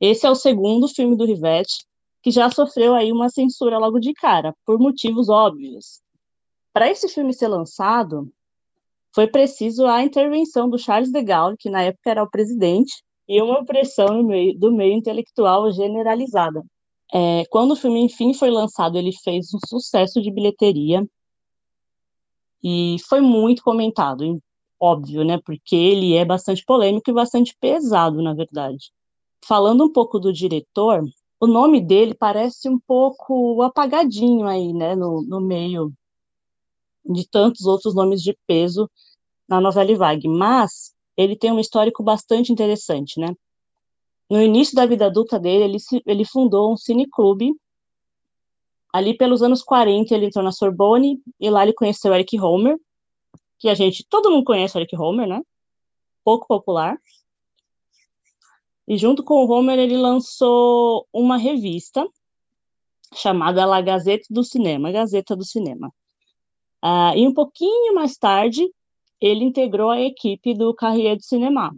Esse é o segundo filme do Rivette, que já sofreu aí uma censura logo de cara, por motivos óbvios. Para esse filme ser lançado, foi preciso a intervenção do Charles de Gaulle, que na época era o presidente, e uma pressão meio, do meio intelectual generalizada. É, quando o filme, enfim, foi lançado, ele fez um sucesso de bilheteria e foi muito comentado, óbvio, né? Porque ele é bastante polêmico e bastante pesado, na verdade. Falando um pouco do diretor, o nome dele parece um pouco apagadinho aí, né? No, no meio de tantos outros nomes de peso na novela Vague, mas ele tem um histórico bastante interessante, né? No início da vida adulta dele, ele, ele fundou um cineclube. Ali pelos anos 40, ele entrou na Sorbonne e lá ele conheceu Eric Homer, que a gente, todo mundo conhece Eric Homer, né? Pouco popular. E junto com o Homer, ele lançou uma revista chamada La Gazeta do Cinema, Gazeta do Cinema. Uh, e um pouquinho mais tarde, ele integrou a equipe do Carrier de Cinema,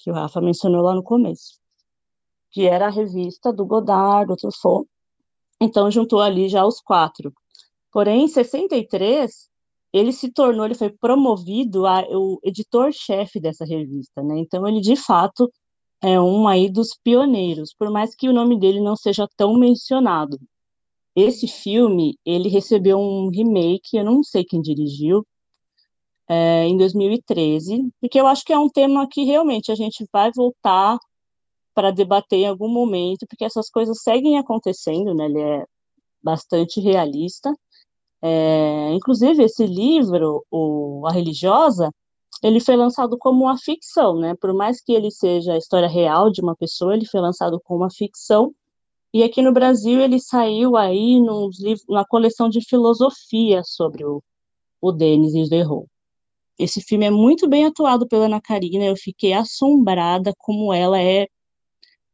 que o Rafa mencionou lá no começo, que era a revista do Godard, do Truffaut. Então, juntou ali já os quatro. Porém, em 63, ele se tornou, ele foi promovido a o editor-chefe dessa revista, né? Então, ele, de fato, é um aí dos pioneiros, por mais que o nome dele não seja tão mencionado. Esse filme, ele recebeu um remake, eu não sei quem dirigiu, é, em 2013, porque eu acho que é um tema que realmente a gente vai voltar para debater em algum momento, porque essas coisas seguem acontecendo, né? Ele é bastante realista. É, inclusive, esse livro, o, A Religiosa, ele foi lançado como uma ficção, né? Por mais que ele seja a história real de uma pessoa, ele foi lançado como uma ficção. E aqui no Brasil ele saiu aí nos livros, na coleção de filosofia sobre o, o Denis Diderot. Esse filme é muito bem atuado pela Ana Karina, eu fiquei assombrada como ela é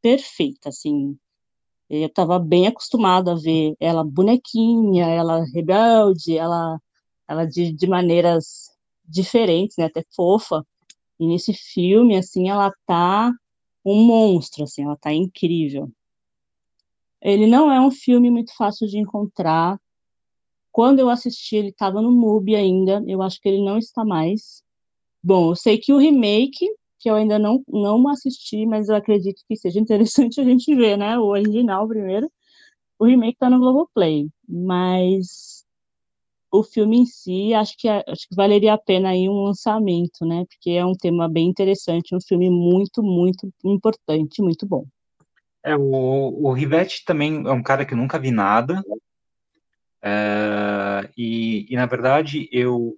perfeita, assim. Eu estava bem acostumada a ver ela bonequinha, ela rebelde, ela, ela de, de maneiras diferentes, né, até fofa. E nesse filme, assim, ela tá um monstro, assim, ela tá incrível. Ele não é um filme muito fácil de encontrar. Quando eu assisti, ele estava no MUBI ainda, eu acho que ele não está mais. Bom, eu sei que o remake, que eu ainda não, não assisti, mas eu acredito que seja interessante a gente ver, né? O original primeiro. O remake está no Globoplay, mas o filme em si, acho que, acho que valeria a pena aí um lançamento, né? Porque é um tema bem interessante, um filme muito, muito importante, muito bom. É, o, o Rivette também é um cara que eu nunca vi nada. É, e, e, na verdade, eu,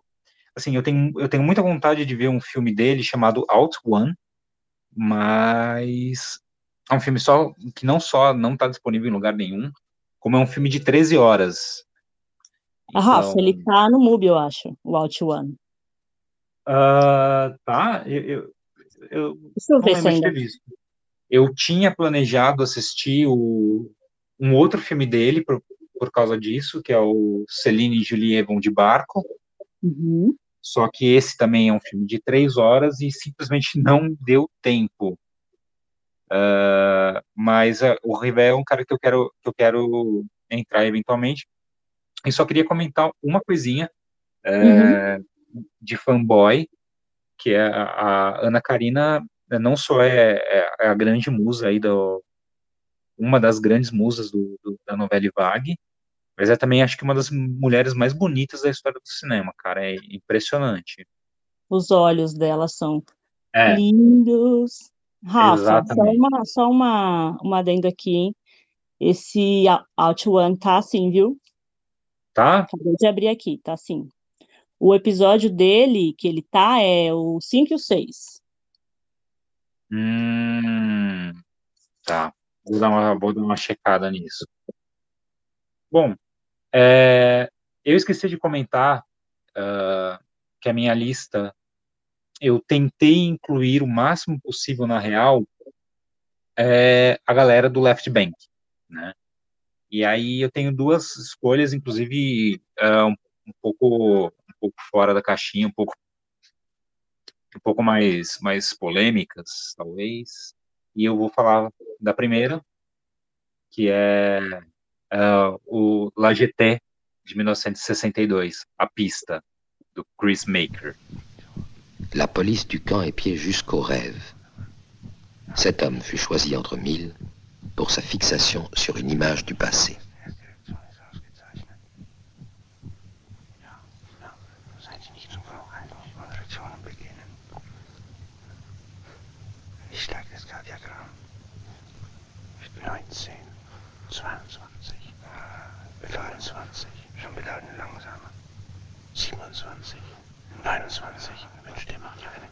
assim, eu tenho, eu tenho muita vontade de ver um filme dele chamado Out One, mas é um filme só que não só não está disponível em lugar nenhum, como é um filme de 13 horas. Então, Rafa, ele tá no MUBI, eu acho, o Out One. Uh, tá, eu, eu, eu Deixa eu ver se ainda. Eu tinha planejado assistir o, um outro filme dele por, por causa disso, que é o Celine e Julie vão de barco. Uhum. Só que esse também é um filme de três horas e simplesmente não deu tempo. Uh, mas uh, o Rivé é um cara que eu quero que eu quero entrar eventualmente. E só queria comentar uma coisinha uh, uhum. de fanboy, que é a, a Ana Karina não só é, é, é, a grande musa aí do uma das grandes musas do, do, da novela Vague, mas é também acho que uma das mulheres mais bonitas da história do cinema, cara, é impressionante. Os olhos dela são é. lindos. Rafa, só uma, só uma, uma adendo aqui, hein? Esse Out One tá assim, viu? Tá? Acabei de abrir aqui, tá assim. O episódio dele, que ele tá, é o 5 e o 6. Hum, tá. Vou dar uma, vou dar uma checada nisso. Bom, é, eu esqueci de comentar uh, que a minha lista eu tentei incluir o máximo possível na real é, a galera do Left Bank, né? E aí eu tenho duas escolhas, inclusive uh, um, um, pouco um pouco fora da caixinha, um pouco um pouco mais mais polêmicas, talvez. E eu vou falar da primeira, que é uh, o La GT de 1962, A Pista, do Chris Maker. La police du camp épiait jusqu'au rêve. Cet homme fut choisi entre mille pour sa fixation sur une image du passé. 29, ich wünschte, macht ja eine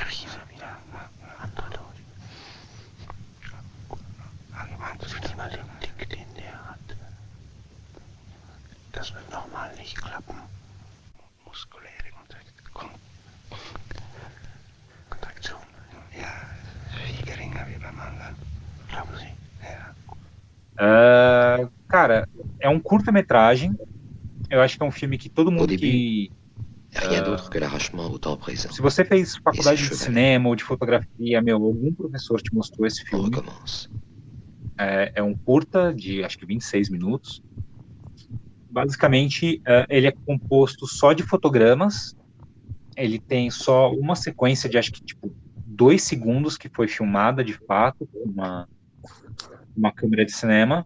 Krise wieder. Andere durch. Sieh mal den Blick, den der hat. Das wird nochmal nicht klappen. Muskuläre Kontraktion. Kontraktion. Ja, viel geringer wie beim anderen. Glauben Sie? Ja. Uh, cara, é um curta-metragem. Eu acho que é um filme que todo mundo que. L'arrachement au temps présent. Se você fez faculdade de cinema ou de fotografia, meu, algum professor te mostrou esse filme. É, é um curta de acho que 26 minutos. Basicamente, é, ele é composto só de fotogramas. Ele tem só uma sequência de acho que tipo dois segundos que foi filmada de fato com uma uma câmera de cinema,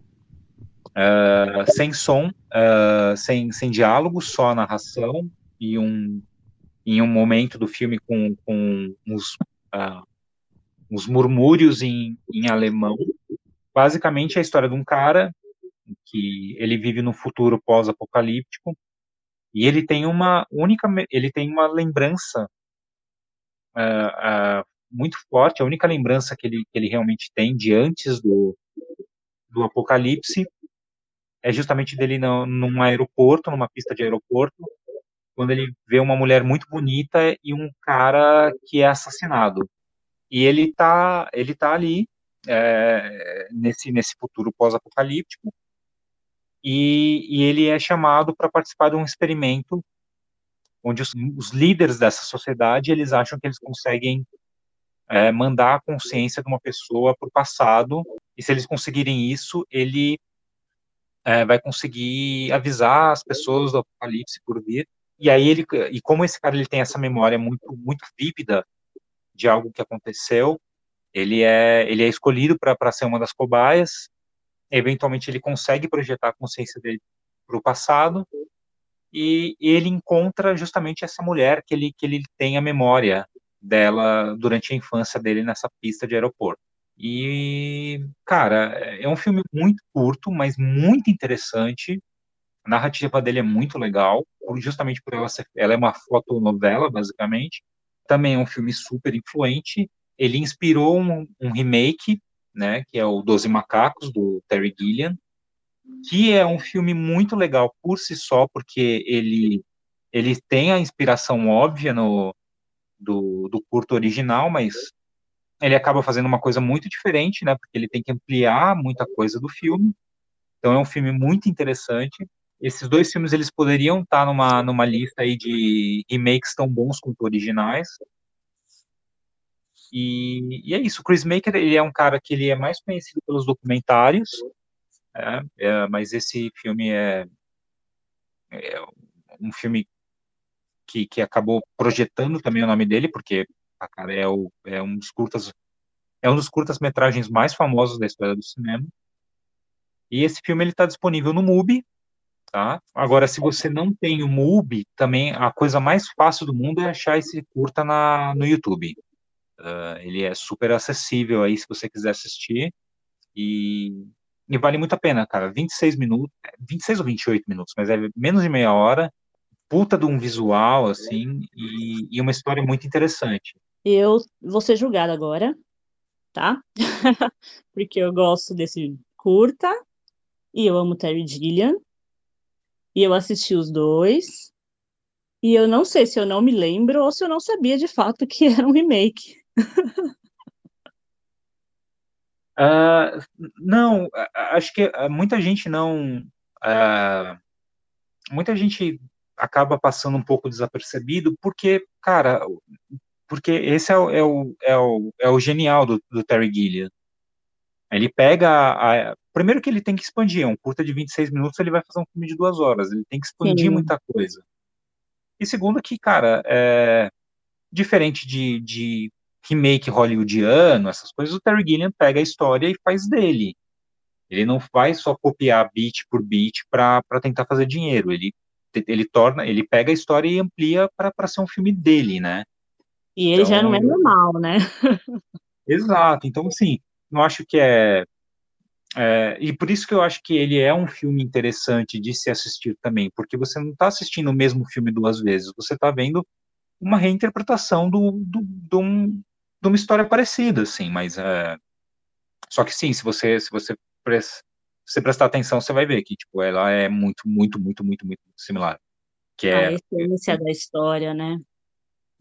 é, sem som, é, sem, sem diálogo, só narração e um em um momento do filme com, com uns, ah, uns murmúrios em, em alemão. Basicamente é a história de um cara que ele vive no futuro pós-apocalíptico e ele tem uma única ele tem uma lembrança ah, ah, muito forte. A única lembrança que ele, que ele realmente tem de antes do, do apocalipse é justamente dele no, num aeroporto numa pista de aeroporto quando ele vê uma mulher muito bonita e um cara que é assassinado. E ele tá ele tá ali é, nesse, nesse futuro pós-apocalíptico, e, e, ele é chamado para participar de um experimento onde os, os, líderes dessa sociedade eles acham que eles conseguem é, mandar a consciência de uma pessoa para o passado, e se eles conseguirem isso, ele é, vai conseguir avisar as pessoas do apocalipse por vir, e aí ele, e como esse cara ele tem essa memória muito, muito vívida de algo que aconteceu, ele é, ele é escolhido para ser uma das cobaias, eventualmente ele consegue projetar a consciência dele para o passado, e ele encontra justamente essa mulher que ele, que ele tem a memória dela durante a infância dele nessa pista de aeroporto. E, cara, é um filme muito curto, mas muito interessante. A narrativa dele é muito legal, justamente por ela ser, ela é uma fotonovela, basicamente. Também é um filme super influente. Ele inspirou um, um, remake, né, que é o Doze Macacos, do Terry Gilliam, que é um filme muito legal por si só, porque ele, ele tem a inspiração óbvia no, do, do curto original, mas ele acaba fazendo uma coisa muito diferente, né, porque ele tem que ampliar muita coisa do filme, então é um filme muito interessante, esses dois filmes eles poderiam estar numa, numa lista aí de remakes tão bons quanto originais, e, e, é isso, o Chris Maker, ele é um cara que ele é mais conhecido pelos documentários, é, é, mas esse filme é, é, um filme que, que acabou projetando também o nome dele, porque a cara é, o, é um dos curtas é um dos curtas-metragens mais famosos da história do cinema. E esse filme ele está disponível no MUBI, tá? Agora, se você não tem o MUBI, também a coisa mais fácil do mundo é achar esse curta na, no YouTube. Uh, ele é super acessível aí se você quiser assistir e, e, vale muito a pena, cara. 26 minutos, 26 ou 28 minutos, mas é menos de meia hora. puta de um visual, assim, e, e uma história muito interessante. Eu vou ser julgada agora, tá? Porque eu gosto desse curta, e eu amo Terry Gilliam, e eu assisti os dois, e eu não sei se eu não me lembro ou se eu não sabia de fato que era um remake. Uh, não, acho que muita gente não. Uh, muita gente acaba passando um pouco desapercebido, porque, cara, porque esse é o, é o, é o, é o genial do, do Terry Gilliam. Ele pega. A, primeiro que ele tem que expandir, é um curta de 26 minutos, ele vai fazer um filme de duas horas, ele tem que expandir Sim. muita coisa. E segundo que, cara, é, diferente de, de remake hollywoodiano, essas coisas, o Terry Gilliam pega a história e faz dele. Ele não vai só copiar beat por beat para tentar fazer dinheiro. Ele, ele torna, ele pega a história e amplia para ser um filme dele, né? E ele então, já não é normal, né? Exato. Então, assim, não acho que é, é, E por isso que eu acho que ele é um filme interessante de se assistir também, porque você não está assistindo o mesmo filme duas vezes, você está vendo uma reinterpretação do, do, do, um, de uma história parecida, assim, mas é, só que sim, se você se você, se você prestar atenção, você vai ver que tipo ela é muito, muito, muito, muito, muito similar. Que é a essência da história, né?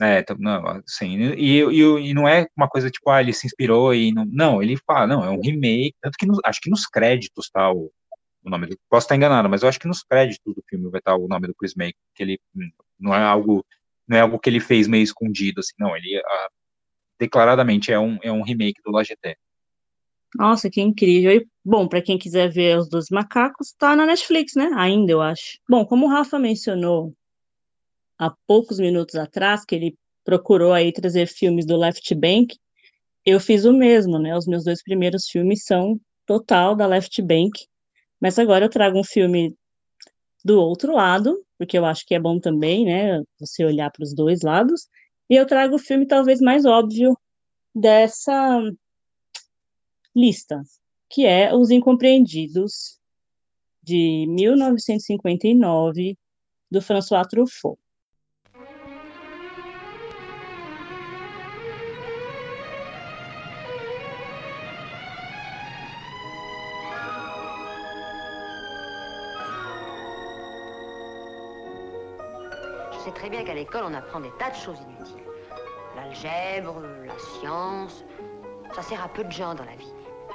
É, não, assim, e, e, e não é uma coisa tipo, ah, ele se inspirou e não, não ele fala, não, é um remake, tanto que acho que nos créditos tá o, o nome do, posso estar enganado, mas eu acho que nos créditos do filme vai estar o nome do Chris Make, que ele hum, não é algo, não é algo que ele fez meio escondido, assim, não, ele a, declaradamente é um, é um remake do LGT. Nossa, que incrível. E, bom, para quem quiser ver os dos macacos, tá na Netflix, né? Ainda, eu acho. Bom, como o Rafa mencionou há poucos minutos atrás, que ele procurou aí trazer filmes do Left Bank, eu fiz o mesmo, né? Os meus dois primeiros filmes são total da Left Bank, mas agora eu trago um filme do outro lado, porque eu acho que é bom também, né? Você olhar para os dois lados. E eu trago o filme talvez mais óbvio dessa lista, que é Os Incompreendidos, de 1959, do François Truffaut. Je sais très bien qu'à l'école, on apprend des tas de choses inutiles. L'algèbre, la science, ça sert à peu de gens dans la vie.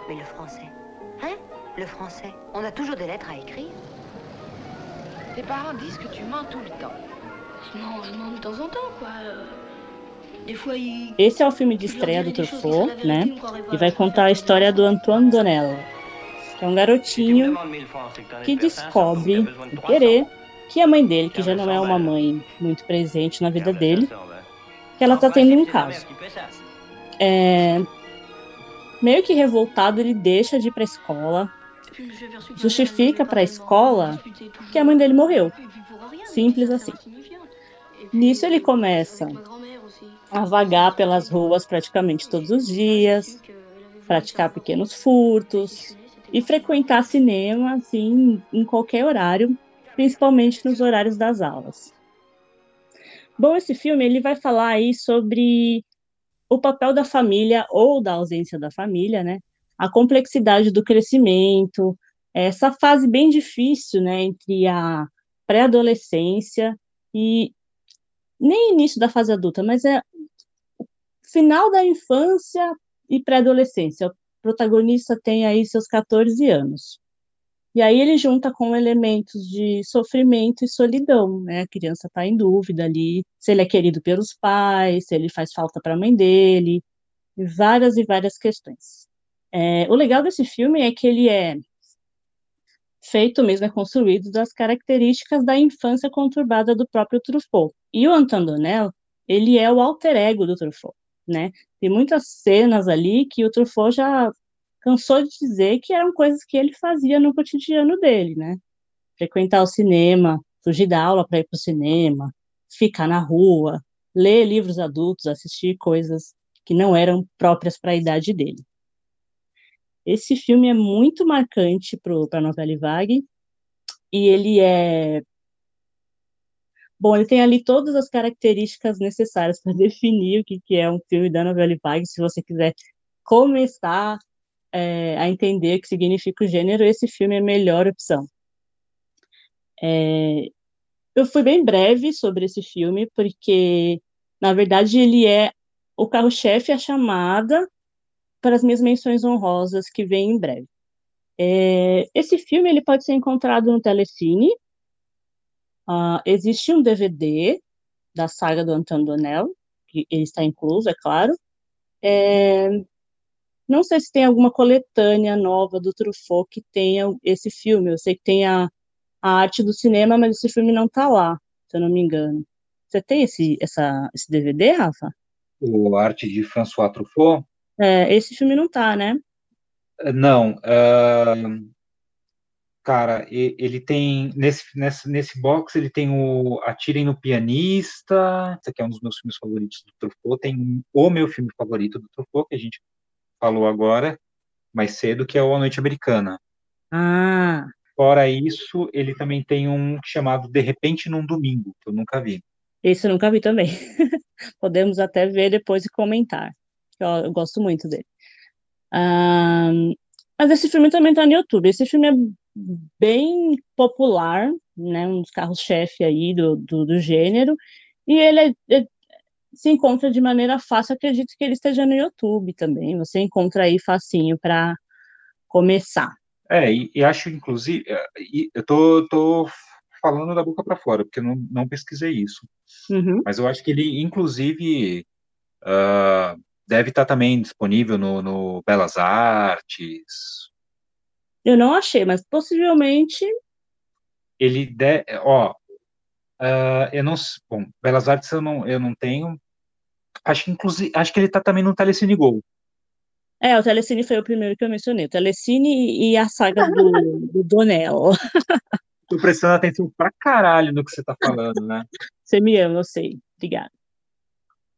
Mais le français, hein? Le français, on a toujours des lettres à écrire. Tes parents disent que tu mens tout le temps. Non, je mens de temps en temps, quoi. Des fois, ils... Esse é o filme de estreia do Truffaut, né? E vai contar a história do Antoine Donnell, que é um garotinho que descobre, sem querer, que a mãe dele, que já não é uma mãe muito presente na vida dele, que ela tá tendo um caso. É, meio que revoltado, ele deixa de ir pra escola, justifica para a escola que a mãe dele morreu. Simples assim. Nisso ele começa a vagar pelas ruas praticamente todos os dias, praticar pequenos furtos e frequentar cinema assim em qualquer horário principalmente nos horários das aulas. Bom, esse filme ele vai falar aí sobre o papel da família ou da ausência da família, né? A complexidade do crescimento, essa fase bem difícil, né, entre a pré-adolescência e nem início da fase adulta, mas é final da infância e pré-adolescência. O protagonista tem aí seus 14 anos. E aí ele junta com elementos de sofrimento e solidão, né? A criança está em dúvida ali se ele é querido pelos pais, se ele faz falta para a mãe dele, e várias e várias questões. É, o legal desse filme é que ele é feito mesmo, é construído das características da infância conturbada do próprio Truffaut. E o Antoine Donnell, ele é o alter ego do Truffaut, né? Tem muitas cenas ali que o Truffaut já cansou de dizer que eram coisas que ele fazia no cotidiano dele, né? Frequentar o cinema, fugir da aula para ir para o cinema, ficar na rua, ler livros adultos, assistir coisas que não eram próprias para a idade dele. Esse filme é muito marcante para a novela Vague, e ele é Bom, ele tem ali todas as características necessárias para definir o que, que é um filme da novela vague. Se você quiser começar é, a entender o que significa o gênero, esse filme é a melhor opção. É, eu fui bem breve sobre esse filme, porque, na verdade, ele é o carro-chefe, a chamada para as minhas menções honrosas que vem em breve. É, esse filme ele pode ser encontrado no Telecine. Uh, existe um DVD da saga do Antoine Donnell, que ele está incluso, é claro. É, não sei se tem alguma coletânea nova do Truffaut que tenha esse filme. Eu sei que tem a, a arte do cinema, mas esse filme não está lá, se eu não me engano. Você tem esse, essa, esse DVD, Rafa? O Arte de François Truffaut? É, esse filme não tá, né? Não. Uh, cara, ele tem. Nesse, nesse, nesse box ele tem o Atirem no Pianista. Esse aqui é um dos meus filmes favoritos do Truffaut. Tem o meu filme favorito do Truffaut, que a gente falou agora, mais cedo, que é o A Noite Americana. Ah. Fora isso, ele também tem um chamado De Repente num Domingo, que eu nunca vi. Esse eu nunca vi também. Podemos até ver depois e comentar. Eu, eu gosto muito dele. Um, mas esse filme também está no YouTube. Esse filme é bem popular, né? Um dos carros-chefe aí do, do, do, gênero. E ele é, é, se encontra de maneira fácil. Acredito que ele esteja no YouTube também. Você encontra aí facinho para começar. É, e, e, acho, inclusive, é, eu tô, tô falando da boca para fora, porque eu não, não pesquisei isso. Uhum. Mas eu acho que ele, inclusive, uh, deve estar também disponível no, no, Belas Artes. Eu não achei, mas possivelmente. Ele de, ó, uh, eu não, bom, Belas Artes eu não, eu não tenho. Acho que inclusive, acho que ele está também no Telecine Go. É, o Telecine foi o primeiro que eu mencionei. O Telecine e a saga do, do Donello. Tô prestando atenção pra caralho no que você tá falando, né? Você me ama, eu sei. Obrigada.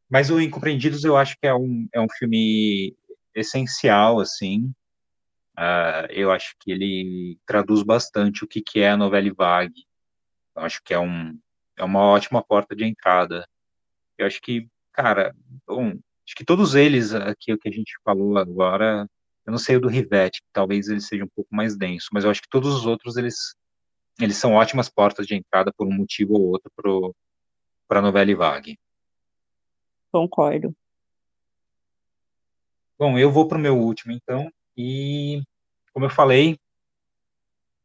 Mas o Incompreendidos eu acho que é um, é um filme essencial, assim. Uh, eu acho que ele traduz bastante o que, que é a novela vague. Eu acho que é, um, é uma ótima porta de entrada. Eu acho que, cara, bom, acho que todos eles aqui, o que a gente falou agora, eu não sei o do Rivette, talvez ele seja um pouco mais denso, mas eu acho que todos os outros, eles eles são ótimas portas de entrada por um motivo ou outro para a novela vague. Concordo. Bom, eu vou para o meu último, então, e como eu falei,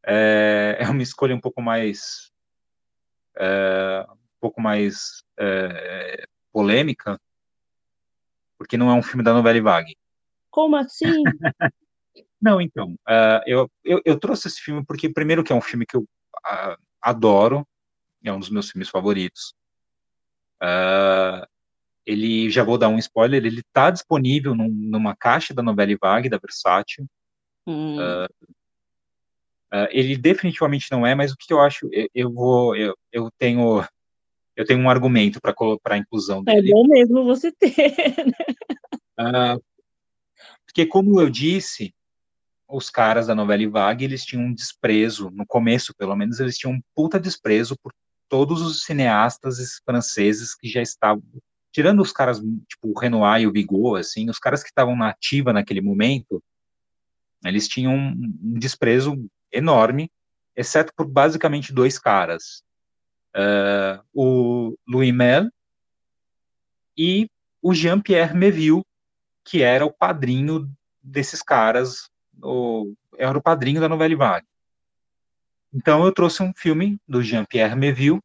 é, é uma escolha um pouco mais é, um pouco mais é, polêmica, porque não é um filme da novela vague. Como assim? não, então, uh, eu, eu, eu, trouxe esse filme porque, primeiro, que é um filme que eu uh, adoro, é um dos meus filmes favoritos. Uh, ele, já vou dar um spoiler, ele está disponível num, numa caixa da novela Vague, da Versátil. Hum. Ele definitivamente não é, mas o que eu acho, eu, eu vou, eu, eu tenho eu tenho um argumento para a inclusão é dele. É bom mesmo você ter, né? porque, como eu disse, os caras da novela Vague, eles tinham um desprezo, no começo, pelo menos, eles tinham um puta desprezo por todos os cineastas franceses que já estavam, tirando os caras, tipo, o Renoir e o Bigot, assim, os caras que estavam na ativa naquele momento, eles tinham um, um desprezo enorme, exceto por basicamente dois caras, uh, o Louis Mel e o Jean-Pierre Melville, que era o padrinho desses caras o, era o padrinho da novela Vague. Então eu trouxe um filme do Jean-Pierre Melville,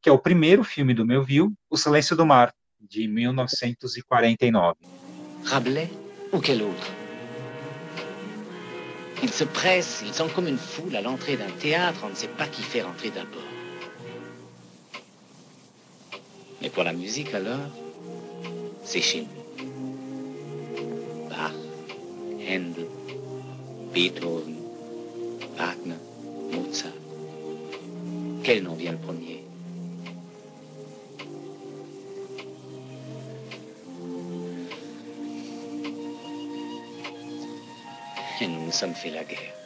que é o primeiro filme do Melville, O Silêncio do Mar, de 1949. Rabelais ou quel autre Ils se pressent, ils sont comme une foule à l'entrée d'un théâtre, on ne sait pas qui faire entrer d'abord. Mais pour la musique alors, c'est chez nous. Bach, Handel, Beethoven, Wagner, Mozart. Quel nom vient le premier? Et nous nous sommes fait la guerre.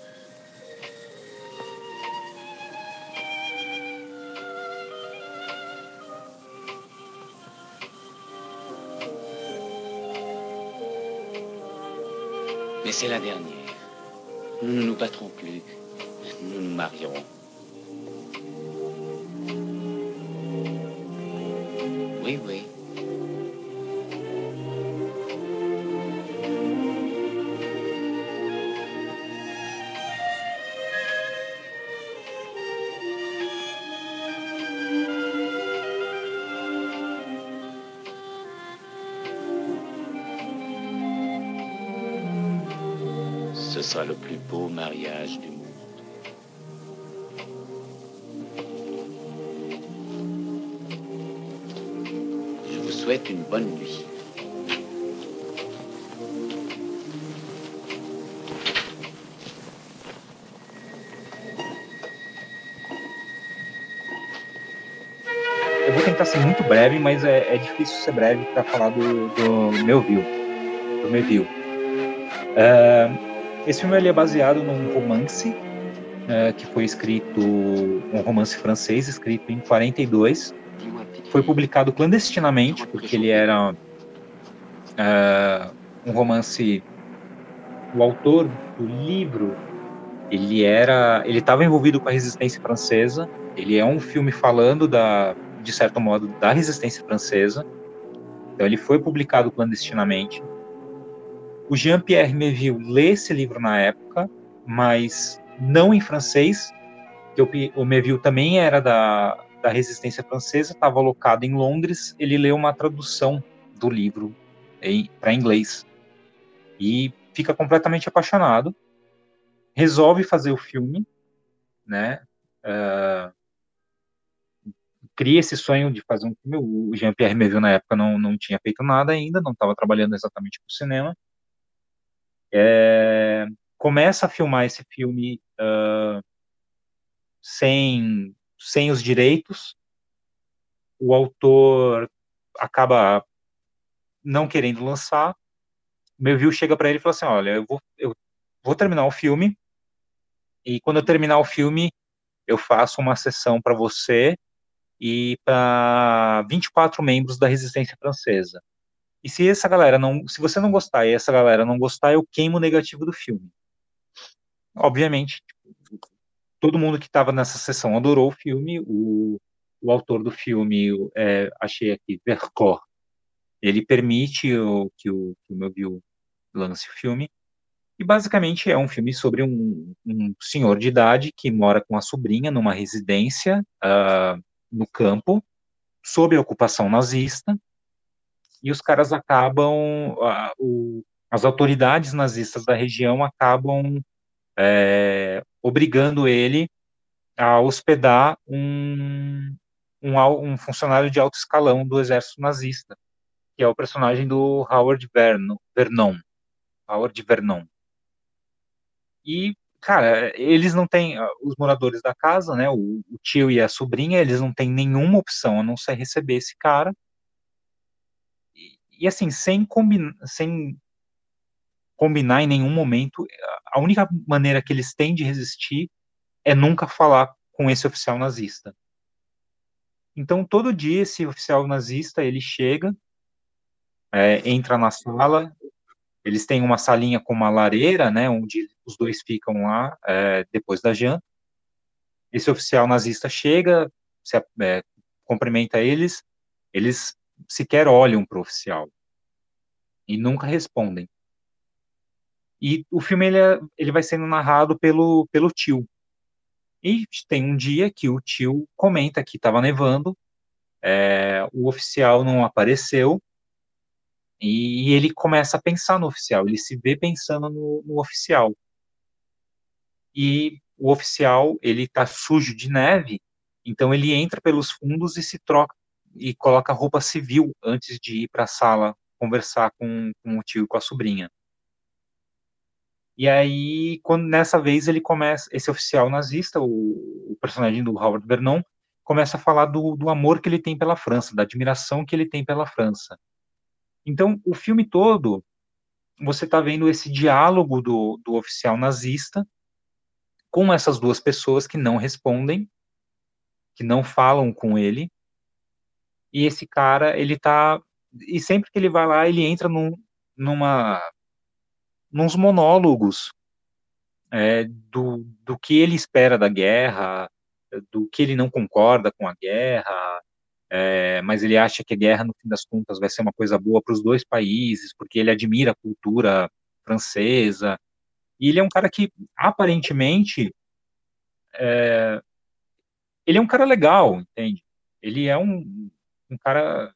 Mais c'est la dernière. Nous ne nous battrons plus. Nous nous marierons. Oui, oui. Beau mariage du monde. Je vous souhaite une bonne nuit. Eu vou tentar ser muito breve, mas é, é difícil ser breve para falar do, do Melville. Do Melville. É, esse filme ele é baseado num romance é, que foi escrito, um romance francês escrito em 42. Foi publicado clandestinamente, porque ele era é, um romance. O autor do livro ele era, ele estava envolvido com a resistência francesa. Ele é um filme falando da, de certo modo, da resistência francesa. Então ele foi publicado clandestinamente. O Jean-Pierre Melville lê esse livro na época, mas não em francês, que o Melville também era da, da resistência francesa, estava alocado em Londres, ele leu uma tradução do livro para inglês e fica completamente apaixonado, resolve fazer o filme, né? Uh, cria esse sonho de fazer um filme. O Jean-Pierre Melville na época não, não tinha feito nada ainda, não estava trabalhando exatamente com cinema. É, começa a filmar esse filme uh, sem, sem os direitos. O autor acaba não querendo lançar. O Melville chega para ele e fala assim: Olha, eu vou, eu vou terminar o filme, e quando eu terminar o filme, eu faço uma sessão para você e para 24 membros da resistência francesa. E se essa galera não, se você não gostar e essa galera não gostar, eu queimo o negativo do filme. Obviamente, todo mundo que estava nessa sessão adorou o filme. O, o autor do filme, é, achei aqui, Vercors, ele permite o, que o, que o Melville lance o filme. E basicamente é um filme sobre um, um, senhor de idade que mora com a sobrinha numa residência uh, no campo, sob a ocupação nazista, e os caras acabam, uh, o, as autoridades nazistas da região acabam é, obrigando ele a hospedar um, um, um, funcionário de alto escalão do exército nazista, que é o personagem do Howard Vernon, Vernon Howard Vernon. E, cara, eles não têm, os moradores da casa, né, o, o tio e a sobrinha, eles não têm nenhuma opção a não ser receber esse cara. E, assim, sem, combina, sem combinar em nenhum momento, a única maneira que eles têm de resistir é nunca falar com esse oficial nazista. Então, todo dia, esse oficial nazista, ele chega, é, entra na sala, eles têm uma salinha com uma lareira, né, onde os dois ficam lá é, depois da janta. Esse oficial nazista chega, se, é, cumprimenta eles, eles sequer olham para o oficial e nunca respondem. E o filme ele, é, ele vai sendo narrado pelo, pelo tio. E tem um dia que o tio comenta que estava nevando, é, o oficial não apareceu, e, e, ele começa a pensar no oficial, ele se vê pensando no, no oficial. E o oficial, ele está sujo de neve, então ele entra pelos fundos e se troca, e coloca roupa civil antes de ir para a sala conversar com, com o tio e com a sobrinha. E aí, quando nessa vez ele começa, esse oficial nazista, o, o personagem do Howard Vernon, começa a falar do, do, amor que ele tem pela França, da admiração que ele tem pela França. Então, o filme todo, você está vendo esse diálogo do, do oficial nazista com essas duas pessoas que não respondem, que não falam com ele, e esse cara, ele tá, e sempre que ele vai lá, ele entra num, numa nos monólogos é, do, do que ele espera da guerra, do que ele não concorda com a guerra, é, mas ele acha que a guerra, no fim das contas, vai ser uma coisa boa para os dois países, porque ele admira a cultura francesa. E ele é um cara que, aparentemente, é, ele é um cara legal, entende? Ele é um, um cara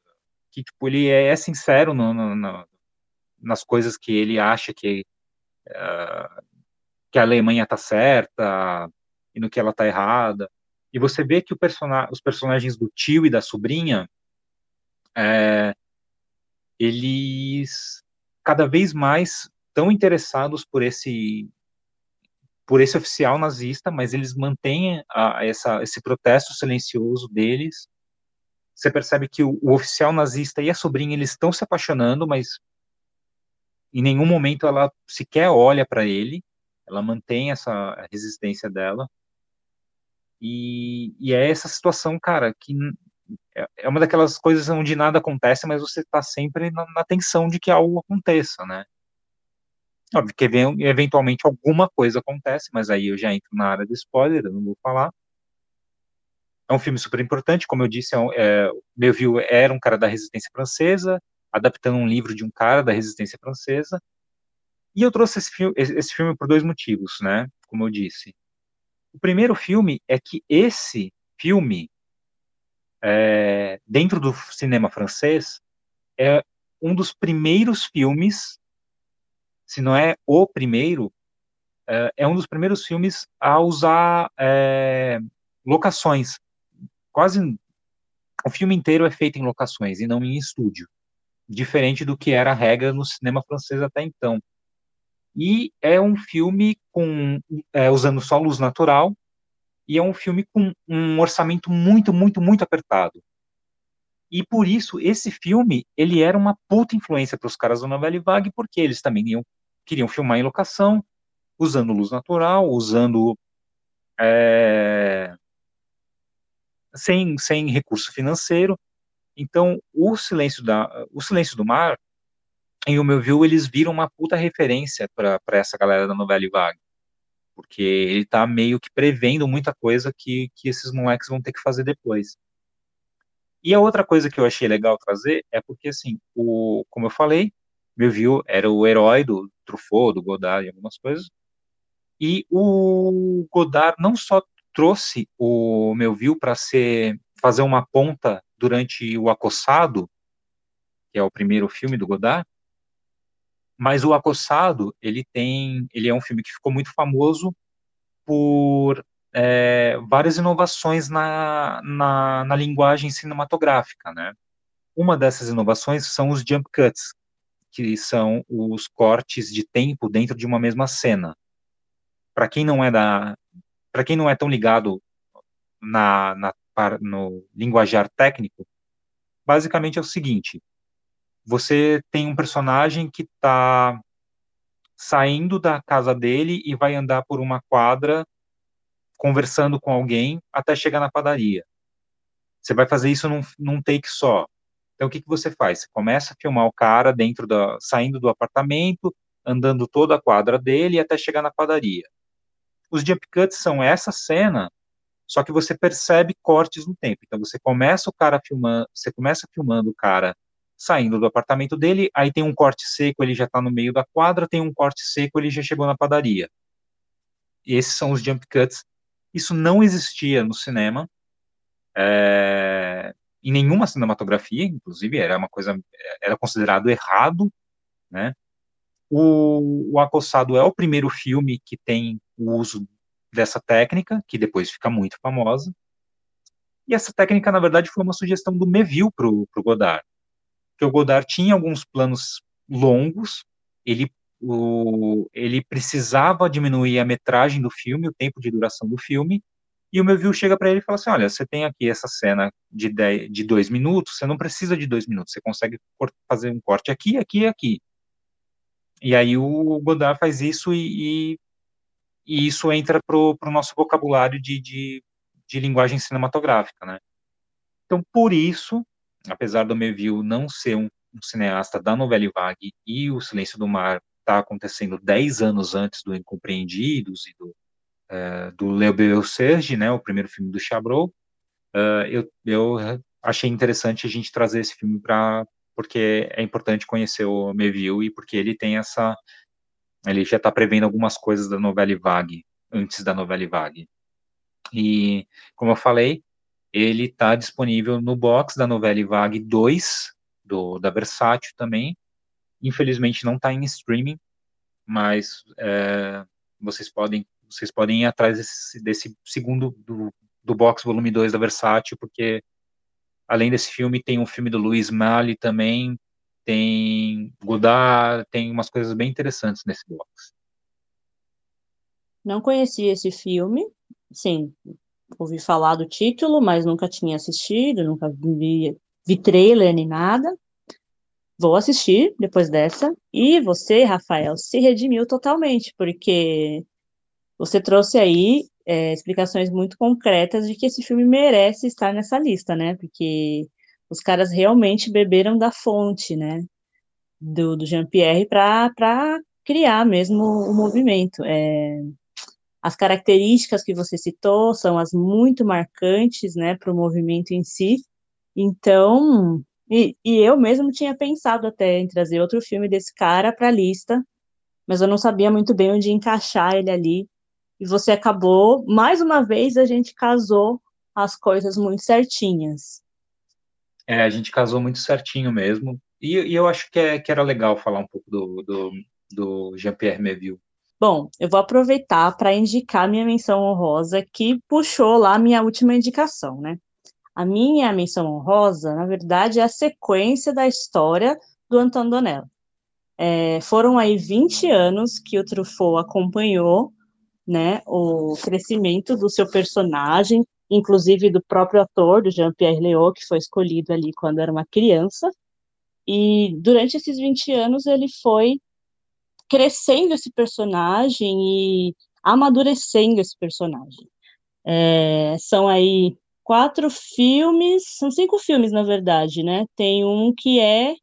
que, tipo, ele é, é sincero no, no, no, nas coisas que ele acha que, uh, que a Alemanha está certa e no que ela está errada. E você vê que person os personagens do tio e da sobrinha, é, eles cada vez mais estão interessados por esse por esse oficial nazista, mas eles mantêm a, essa, esse protesto silencioso deles. Você percebe que o, o oficial nazista e a sobrinha eles estão se apaixonando, mas em nenhum momento ela sequer olha para ele. Ela mantém essa resistência dela. E, e é essa situação, cara, que é, é uma daquelas coisas onde nada acontece, mas você está sempre na, na, tensão de que algo aconteça, né? Óbvio que eventualmente alguma coisa acontece, mas aí eu já entro na área do spoiler, eu não vou falar. É um filme super importante, como eu disse, é, é, meu viu era um cara da resistência francesa, adaptando um livro de um cara da resistência francesa. E eu trouxe esse filme, esse filme por dois motivos, né? Como eu disse. O primeiro filme é que esse filme, é, dentro do cinema francês, é um dos primeiros filmes, se não é o primeiro, é, é um dos primeiros filmes a usar é, locações. Quase o filme inteiro é feito em locações e não em estúdio, diferente do que era a regra no cinema francês até então. E é um filme com é, usando só luz natural e é um filme com um orçamento muito, muito, muito apertado. E por isso esse filme ele era uma puta influência para os caras do Novelle Vague, porque eles também iam, queriam filmar em locação, usando luz natural, usando é, sem, sem recurso financeiro. Então, o Silêncio, da, o Silêncio do Mar em o meu viu, eles viram uma puta referência para essa galera da novela vague. Porque ele tá meio que prevendo muita coisa que, que esses moleques vão ter que fazer depois. E a outra coisa que eu achei legal trazer é porque, assim, o, como eu falei, meu viu era o herói do Truffaut, do Godard e algumas coisas. E o Godard não só trouxe o meu viu para ser fazer uma ponta durante o Acossado, que é o primeiro filme do Godard, mas o Acossado, ele tem, ele é um filme que ficou muito famoso por é, várias inovações na, na, na, linguagem cinematográfica, né? Uma dessas inovações são os jump cuts, que são os cortes de tempo dentro de uma mesma cena. Para quem não é da, para quem não é tão ligado na, na no linguajar técnico, basicamente é o seguinte: você tem um personagem que está saindo da casa dele e vai andar por uma quadra conversando com alguém até chegar na padaria. Você vai fazer isso num, num take só. Então, o que, que você faz? Você começa a filmar o cara dentro da, saindo do apartamento, andando toda a quadra dele até chegar na padaria. Os jump cuts são essa cena, só que você percebe cortes no tempo. Então, você começa o cara filmando, você começa filmando o cara saindo do apartamento dele, aí tem um corte seco, ele já está no meio da quadra, tem um corte seco, ele já chegou na padaria. E esses são os jump cuts. Isso não existia no cinema, é, em nenhuma cinematografia, inclusive, era uma coisa, era considerado errado, né? O, o Acossado é o primeiro filme que tem o uso dessa técnica, que depois fica muito famosa. E essa técnica, na verdade, foi uma sugestão do Meville para o Godard que o Godard tinha alguns planos longos, ele, o, ele precisava diminuir a metragem do filme, o tempo de duração do filme, e o Melville chega para ele e fala assim, olha, você tem aqui essa cena de, de dois minutos, você não precisa de dois minutos, você consegue fazer um corte aqui, aqui e aqui. E aí o Godard faz isso e, e, e isso entra pro, pro nosso vocabulário de, de, de linguagem cinematográfica, né? Então, por isso, apesar do Melville não ser um, um cineasta da novela vague e o Silêncio do Mar está acontecendo 10 anos antes do Incompreendidos e do, é, do Leo Serge, né, o primeiro filme do Chabrol, uh, eu, eu achei interessante a gente trazer esse filme para porque é importante conhecer o Melville e porque ele tem essa ele já está prevendo algumas coisas da novela Vague antes da novela Vague. E como eu falei ele está disponível no box da novela Vague 2 do da Versátil também. Infelizmente não está em streaming mas é, vocês podem vocês podem ir atrás desse, desse segundo do, do box volume 2 da Versátil porque além desse filme, tem um filme do Luiz Mali também, tem Godard, tem umas coisas bem interessantes nesse box. Não conhecia esse filme, sim, ouvi falar do título, mas nunca tinha assistido, nunca vi, vi trailer nem nada. Vou assistir depois dessa. E você, Rafael, se redimiu totalmente, porque você trouxe aí é, explicações muito concretas de que esse filme merece estar nessa lista, né? Porque os caras realmente beberam da fonte, né? Do, do Jean-Pierre para criar mesmo o movimento. É, as características que você citou são as muito marcantes, né, para o movimento em si. Então, e, e, eu mesmo tinha pensado até em trazer outro filme desse cara para a lista, mas eu não sabia muito bem onde encaixar ele ali e você acabou, mais uma vez, a gente casou as coisas muito certinhas. É, a gente casou muito certinho mesmo. E, e eu acho que, é, que, era legal falar um pouco do, do, do Jean-Pierre Melville. Bom, eu vou aproveitar para indicar minha menção honrosa, que puxou lá minha última indicação, né? A minha menção honrosa, na verdade, é a sequência da história do Antoine Donel. É, foram aí 20 anos que o Truffaut acompanhou né, o crescimento do seu personagem, inclusive do próprio ator, do Jean-Pierre Léaud, que foi escolhido ali quando era uma criança. E durante esses 20 anos ele foi crescendo esse personagem e amadurecendo esse personagem. É, são aí quatro filmes, são cinco filmes, na verdade, né? Tem um que é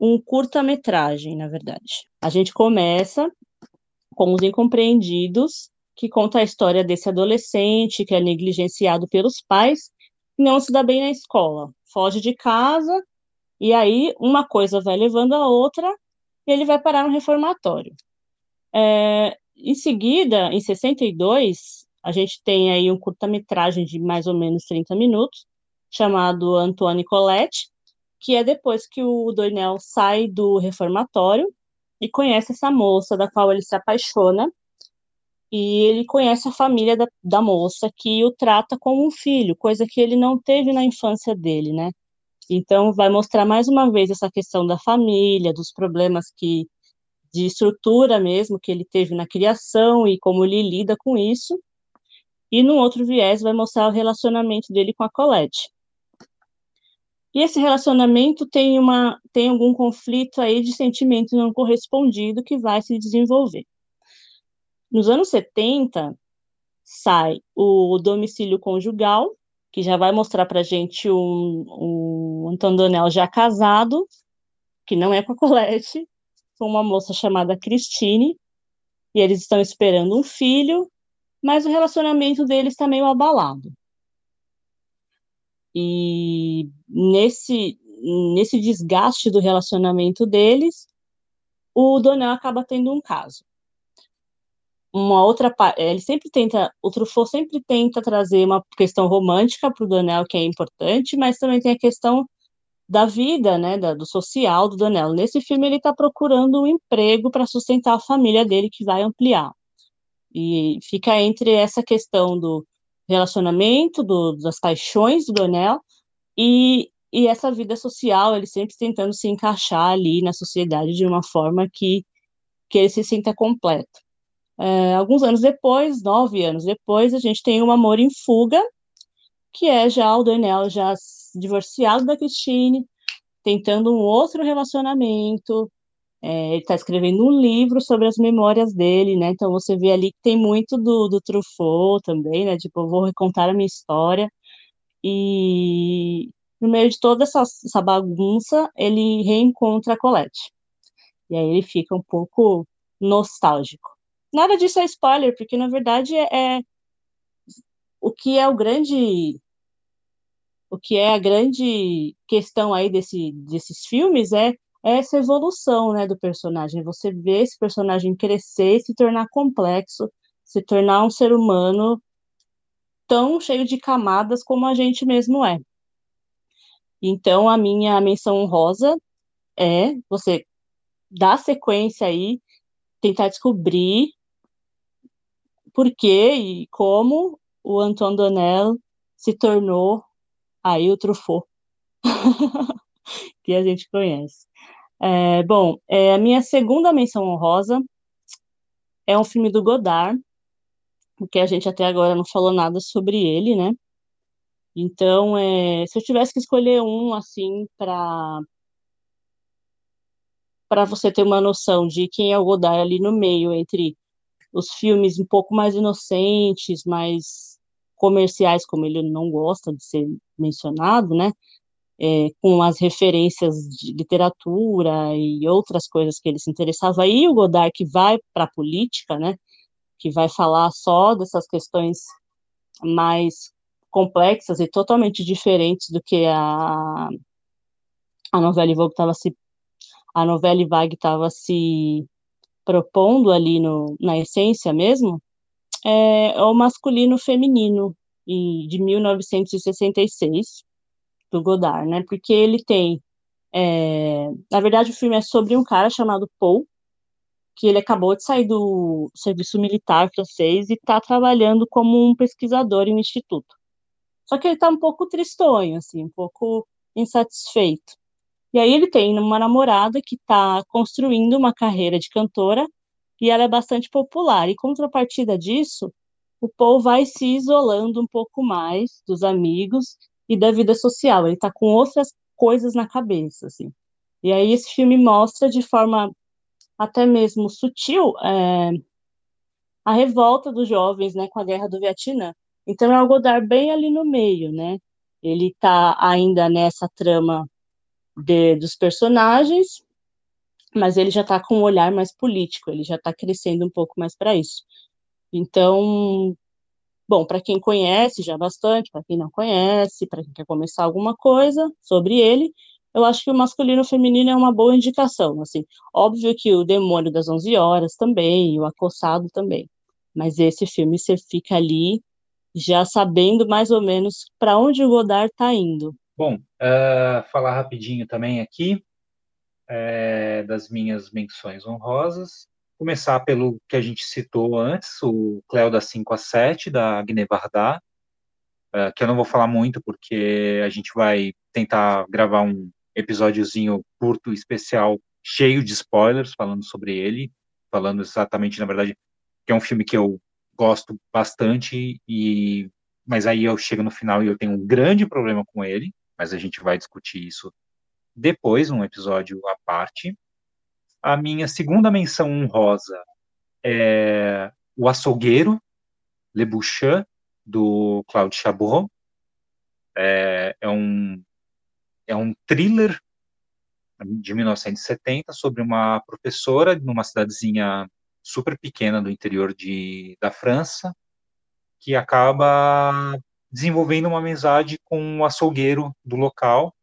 um curta-metragem, na verdade. A gente começa com Os Incompreendidos, que conta a história desse adolescente que é negligenciado pelos pais e não se dá bem na escola. Foge de casa e aí uma coisa vai levando a outra e ele vai parar no reformatório. É, em seguida, em 62, a gente tem aí um curta-metragem de mais ou menos 30 minutos, chamado Antoine Colette, que é depois que o Dornel sai do reformatório e conhece essa moça, da qual ele se apaixona, e ele conhece a família da, da moça, que o trata como um filho, coisa que ele não teve na infância dele, né? Então, vai mostrar mais uma vez essa questão da família, dos problemas que de estrutura mesmo que ele teve na criação e como ele lida com isso. E no outro viés vai mostrar o relacionamento dele com a Colette. E esse relacionamento tem, uma, tem algum conflito aí de sentimento não correspondido que vai se desenvolver. Nos anos 70, sai o domicílio conjugal, que já vai mostrar para gente um, um Antônio Donel já casado, que não é com a Colette, com uma moça chamada Christine, e eles estão esperando um filho, mas o relacionamento deles está meio abalado. E nesse, nesse desgaste do relacionamento deles, o Donel acaba tendo um caso. Uma outra ele sempre tenta, o Truffaut sempre tenta trazer uma questão romântica para o Donel que é importante, mas também tem a questão da vida, né, da, do social do Donel. Nesse filme ele está procurando um emprego para sustentar a família dele que vai ampliar. E fica entre essa questão do relacionamento, do, das paixões do Donel e, e essa vida social, ele sempre tentando se encaixar ali na sociedade de uma forma que, que ele se sinta completo. É, alguns anos depois, nove anos depois, a gente tem um Amor em Fuga, que é já o Donel já divorciado da Christine, tentando um outro relacionamento, é, ele está escrevendo um livro sobre as memórias dele, né? Então você vê ali que tem muito do, do Truffaut também, né? Tipo, eu vou recontar a minha história. E no meio de toda essa, essa bagunça, ele reencontra a Colette. E aí ele fica um pouco nostálgico. Nada disso é spoiler, porque na verdade é, é o que é o grande o que é a grande questão aí desse, desses filmes é, é essa evolução, né, do personagem. Você vê esse personagem crescer, se tornar complexo, se tornar um ser humano tão cheio de camadas como a gente mesmo é. Então, a minha menção honrosa é você dar sequência aí, tentar descobrir por que e como o Antoine Donnell se tornou aí o Truffaut, que a gente conhece. É, bom, é, a minha segunda menção honrosa é um filme do Godard, porque a gente até agora não falou nada sobre ele, né? Então, é, se eu tivesse que escolher um, assim, para para você ter uma noção de quem é o Godard ali no meio, entre os filmes um pouco mais inocentes, mais comerciais, como ele não gosta de ser mencionado, né? É, com as referências de literatura e outras coisas que ele se interessava, e o Godard que vai para a política, né? Que vai falar só dessas questões mais complexas e totalmente diferentes do que a, a novela Vogue estava se a novela Vague estava se propondo ali no, na essência mesmo, é, é o masculino feminino e de 1966 do Godard, né? Porque ele tem, é, na verdade, o filme é sobre um cara chamado Paul que ele acabou de sair do serviço militar francês e está trabalhando como um pesquisador em um instituto. Só que ele está um pouco tristonho, assim, um pouco insatisfeito. E aí ele tem uma namorada que está construindo uma carreira de cantora e ela é bastante popular. E contrapartida disso, o Paul vai se isolando um pouco mais dos amigos e da vida social. Ele está com outras coisas na cabeça, assim. E aí esse filme mostra de forma até mesmo sutil é, a revolta dos jovens, né, com a guerra do Vietnã. Então é o Godard bem ali no meio, né? Ele está ainda nessa trama de, dos personagens, mas ele já está com um olhar mais político, ele já está crescendo um pouco mais para isso. Então, bom, para quem conhece já bastante, para quem não conhece, para quem quer começar alguma coisa sobre ele, eu acho que o masculino e o feminino é uma boa indicação, assim. Óbvio que o Demônio das 11 Horas também, o Acossado também. Mas esse filme você fica ali já sabendo mais ou menos para onde o Godard está indo. Bom, uh, falar rapidinho também aqui é, das minhas menções honrosas. Começar pelo que a gente citou antes, o Cléo da 5 a 7, da uh, que eu não vou falar muito, porque a gente vai tentar gravar um episódiozinho curto, especial, cheio de spoilers, falando sobre ele, falando exatamente, na verdade, que é um filme que eu gosto bastante, e mas aí eu chego no final e eu tenho um grande problema com ele, mas a gente vai discutir isso depois, um episódio à parte. A minha segunda menção honrosa é O Açougueiro, Le Bouchin, do Claude Chabot. É, é, um, é um thriller de 1970 sobre uma professora numa cidadezinha super pequena do interior de, da França, que acaba desenvolvendo uma amizade com um açougueiro do local,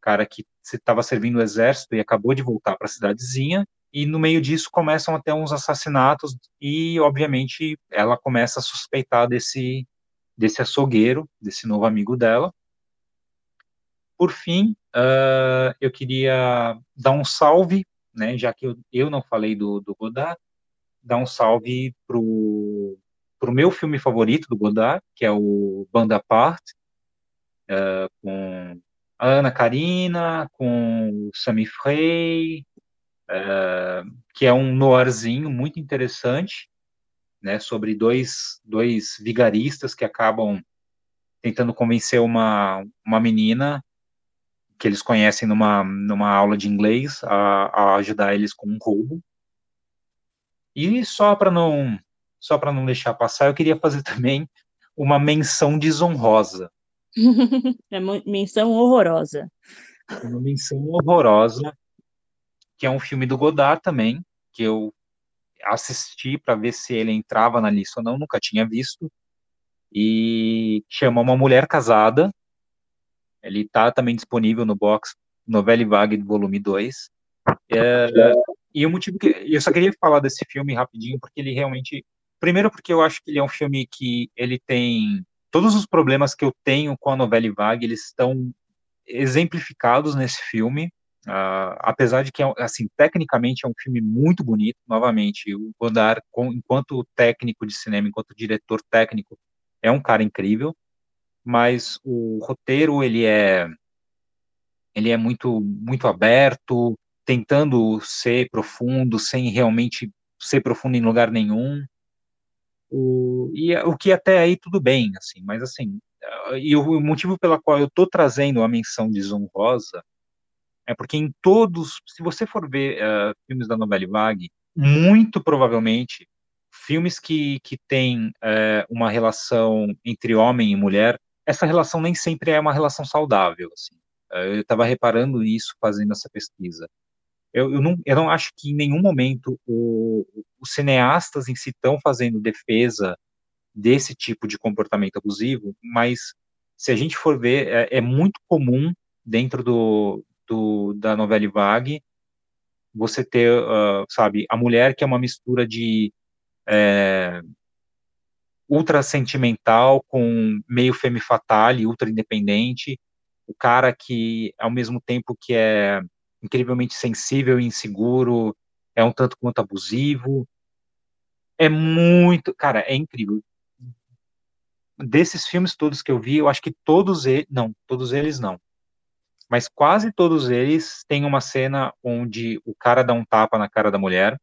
cara que estava servindo o exército e acabou de voltar para a cidadezinha, e no meio disso começam até uns assassinatos e, obviamente, ela começa a suspeitar desse, desse açougueiro, desse novo amigo dela. Por fim, uh, eu queria dar um salve, né, já que eu, eu não falei do, do Godard, dar um salve pro pro meu filme favorito do Godard, que é o Banda Apart, uh, com a Ana Karina, com o Sami Frey, uh, que é um noirzinho muito interessante, né, sobre dois, dois vigaristas que acabam tentando convencer uma, uma menina que eles conhecem numa, numa aula de inglês a, a ajudar eles com um roubo. E só para não só para não deixar passar, eu queria fazer também uma menção desonrosa. é menção horrorosa. Uma menção horrorosa, que é um filme do Godard também, que eu assisti para ver se ele entrava na lista ou não, nunca tinha visto. E chama Uma Mulher Casada. Ele está também disponível no box Novela Vague volume 2. É, e o motivo que eu só queria falar desse filme rapidinho porque ele realmente primeiro porque eu acho que ele é um filme que ele tem todos os problemas que eu tenho com a novela vague, eles estão exemplificados nesse filme. Uh, apesar de que, assim, tecnicamente é um filme muito bonito, novamente, o Godard, enquanto técnico de cinema, enquanto diretor técnico, é um cara incrível, mas o roteiro, ele é ele é muito muito aberto, tentando ser profundo, sem realmente ser profundo em lugar nenhum. O, e o que até aí tudo bem, assim, mas assim, e o motivo pela qual eu estou trazendo a menção desonrosa é porque em todos, se você for ver uh, filmes da novela vague, muito provavelmente filmes que, que têm uh, uma relação entre homem e mulher, essa relação nem sempre é uma relação saudável. Assim. Uh, eu estava reparando isso fazendo essa pesquisa. Eu, eu, não, eu não acho que em nenhum momento o, os cineastas em si estão fazendo defesa desse tipo de comportamento abusivo, mas se a gente for ver, é, é muito comum dentro do, do, da novela vague você ter, uh, sabe, a mulher que é uma mistura de é, ultra sentimental com meio femme fatale, ultra independente, o cara que, ao mesmo tempo que é incrivelmente sensível e inseguro, é um tanto quanto abusivo. É muito, cara, é incrível. Desses filmes todos que eu vi, eu acho que todos eles, não, todos eles não. Mas quase todos eles têm uma cena onde o cara dá um tapa na cara da mulher.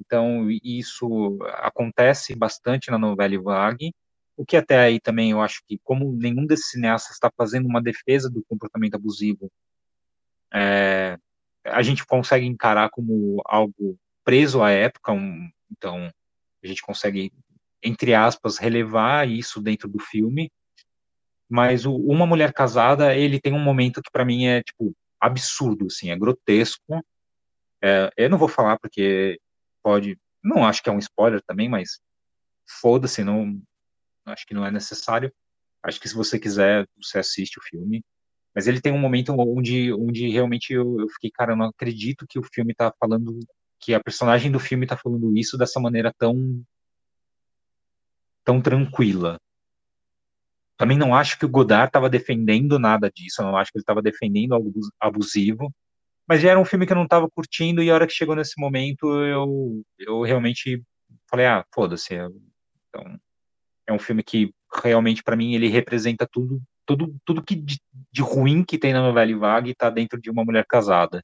Então, isso acontece bastante na novela Vague, o que até aí também eu acho que, como nenhum desses cineastas está fazendo uma defesa do comportamento abusivo é, a gente consegue encarar como algo preso à época, um, então a gente consegue, entre aspas, relevar isso dentro do filme, mas o, Uma Mulher Casada, ele tem um momento que para mim é, tipo, absurdo, assim, é grotesco, é, eu não vou falar porque pode, não acho que é um spoiler também, mas foda-se, não, acho que não é necessário, acho que se você quiser, você assiste o filme, mas ele tem um momento onde, onde realmente eu, eu fiquei, cara, eu não acredito que o filme tá falando, que a personagem do filme tá falando isso dessa maneira tão tão tranquila. Também não acho que o Godard estava defendendo nada disso, não acho que ele estava defendendo algo abusivo, mas já era um filme que eu não estava curtindo e a hora que chegou nesse momento eu, eu realmente falei, ah, foda-se. Então, é um filme que realmente para mim ele representa tudo tudo, tudo que de, de ruim que tem na novela Vague está dentro de uma mulher casada.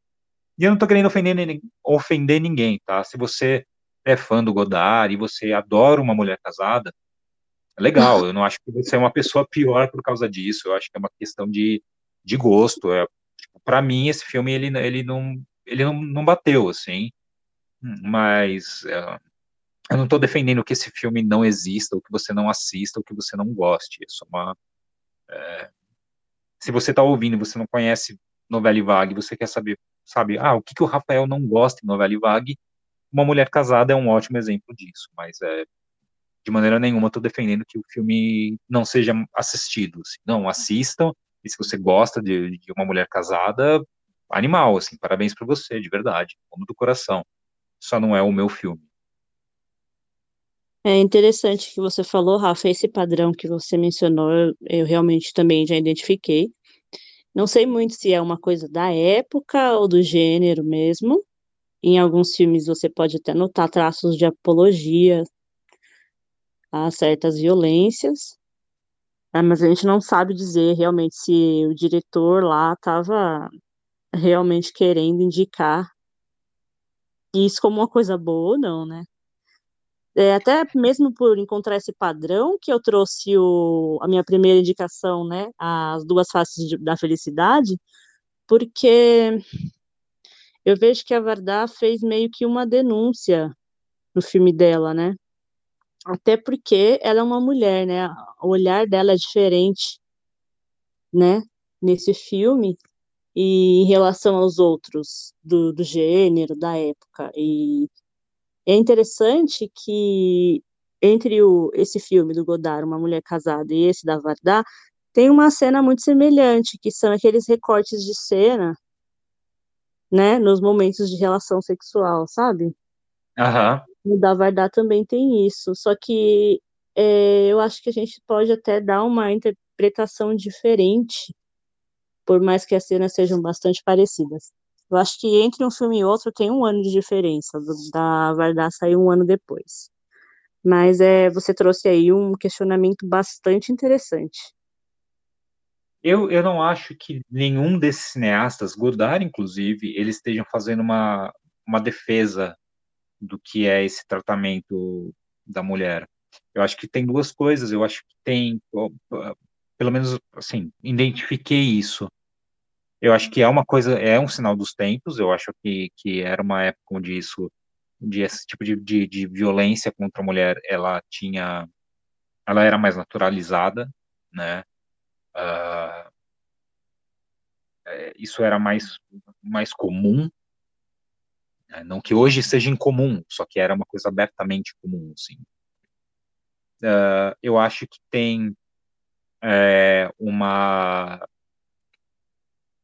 E eu não estou querendo ofender, ofender ninguém, tá? Se você é fã do Godard e você adora uma mulher casada, é legal. Eu não acho que você é uma pessoa pior por causa disso. Eu acho que é uma questão de, de gosto. É, tipo, para mim, esse filme ele, ele não ele não, não bateu assim. Mas é, eu não estou defendendo que esse filme não exista, ou que você não assista, ou que você não goste. Isso é uma é, se você está ouvindo você não conhece novela e vague, você quer saber, sabe, ah, o que, que o Rafael não gosta em novela e vague, uma mulher casada é um ótimo exemplo disso, mas é, de maneira nenhuma estou defendendo que o filme não seja assistido. Assim. Não, assistam, e se você gosta de, de uma mulher casada, animal, assim, parabéns para você, de verdade, como do coração. Só não é o meu filme. É interessante que você falou, Rafa, esse padrão que você mencionou, eu, realmente também já identifiquei. Não sei muito se é uma coisa da época ou do gênero mesmo. Em alguns filmes você pode até notar traços de apologia a certas violências, né, mas a gente não sabe dizer realmente se o diretor lá estava realmente querendo indicar isso como uma coisa boa ou não, né? É, até mesmo por encontrar esse padrão que eu trouxe o, a minha primeira indicação, né, as duas faces de, da felicidade, porque eu vejo que a Vardá fez meio que uma denúncia no filme dela, né, até porque ela é uma mulher, né, o olhar dela é diferente, né, nesse filme, e em relação aos outros do, do gênero, da época. E é interessante que entre o, esse filme do Godard, Uma Mulher Casada, e esse da Vardar, tem uma cena muito semelhante, que são aqueles recortes de cena, né, nos momentos de relação sexual, sabe? Aham. O da Vardar também tem isso, só que é, eu acho que a gente pode até dar uma interpretação diferente, por mais que as cenas sejam bastante parecidas. Eu acho que entre um filme e outro tem um ano de diferença, da Vardar sair um ano depois. Mas é, você trouxe aí um questionamento bastante interessante. Eu, eu não acho que nenhum desses cineastas, Godard inclusive, eles estejam fazendo uma, uma defesa do que é esse tratamento da mulher. Eu acho que tem duas coisas. Eu acho que tem, pelo menos, assim, identifiquei isso. Eu acho que é uma coisa, é um sinal dos tempos. Eu acho que, que era uma época onde isso, onde esse tipo de, de, de violência contra a mulher, ela tinha, ela era mais naturalizada, né? Uh, isso era mais, mais comum, né? não que hoje seja incomum, só que era uma coisa abertamente comum, assim. Uh, eu acho que tem é, uma,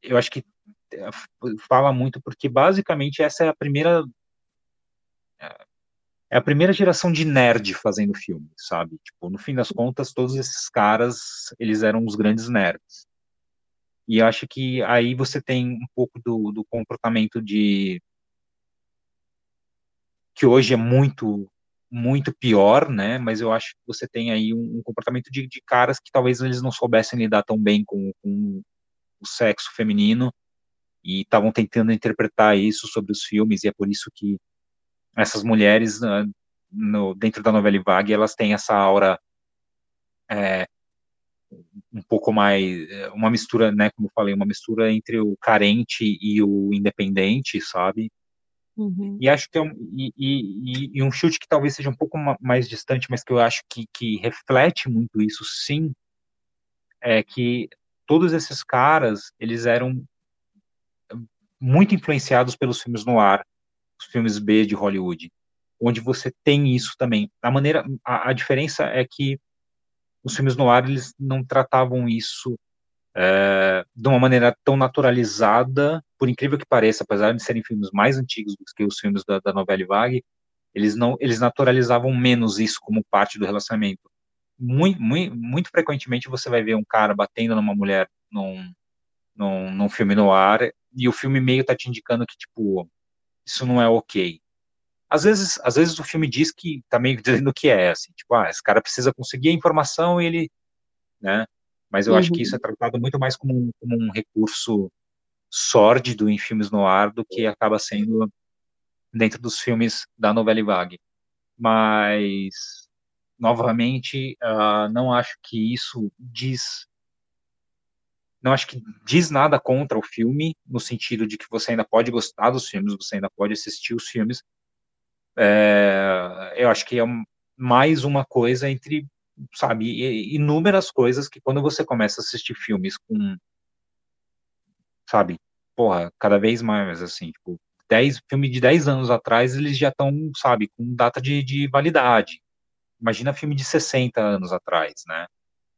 eu acho que é, fala muito porque basicamente essa é a primeira é a primeira geração de nerd fazendo filme, sabe? Tipo, no fim das contas, todos esses caras, eles eram os grandes nerds. E acho que aí você tem um pouco do, do comportamento de que hoje é muito muito pior, né? Mas eu acho que você tem aí um, um comportamento de, de, caras que talvez eles não soubessem lidar tão bem com, com o sexo feminino e estavam tentando interpretar isso sobre os filmes e é por isso que essas mulheres né, no, dentro da novela Vague, elas têm essa aura é, um pouco mais, é, uma mistura, né, como eu falei, uma mistura entre o carente e o independente, sabe? Uhum. E acho que é um, e, e, e, um chute que talvez seja um pouco mais distante, mas que eu acho que, que reflete muito isso, sim, é que todos esses caras, eles eram muito influenciados pelos filmes no ar, os filmes B de Hollywood, onde você tem isso também. A maneira, a, a diferença é que os filmes no ar eles não tratavam isso é, de uma maneira tão naturalizada, por incrível que pareça, apesar de serem filmes mais antigos do que os filmes da, da novela Vague, eles não, eles naturalizavam menos isso como parte do relacionamento. Muito, muito, muito frequentemente você vai ver um cara batendo numa mulher num, num, num filme no ar e o filme meio tá te indicando que tipo isso não é ok. Às vezes, às vezes o filme diz que tá meio dizendo que é, assim, tipo, ah, esse cara precisa conseguir a informação e ele, né? Mas eu uhum. acho que isso é uhum. tratado muito mais como um, como um recurso sórdido em filmes no ar do que acaba sendo dentro dos filmes da novela vague. Mas, novamente, uh, não acho que isso diz não acho que diz nada contra o filme, no sentido de que você ainda pode gostar dos filmes, você ainda pode assistir os filmes. É, eu acho que é mais uma coisa entre, sabe, inúmeras coisas que quando você começa a assistir filmes com, sabe, porra, cada vez mais, assim, tipo, 10, filme de 10 anos atrás, eles já estão, sabe, com data de, de validade. Imagina filme de 60 anos atrás, né?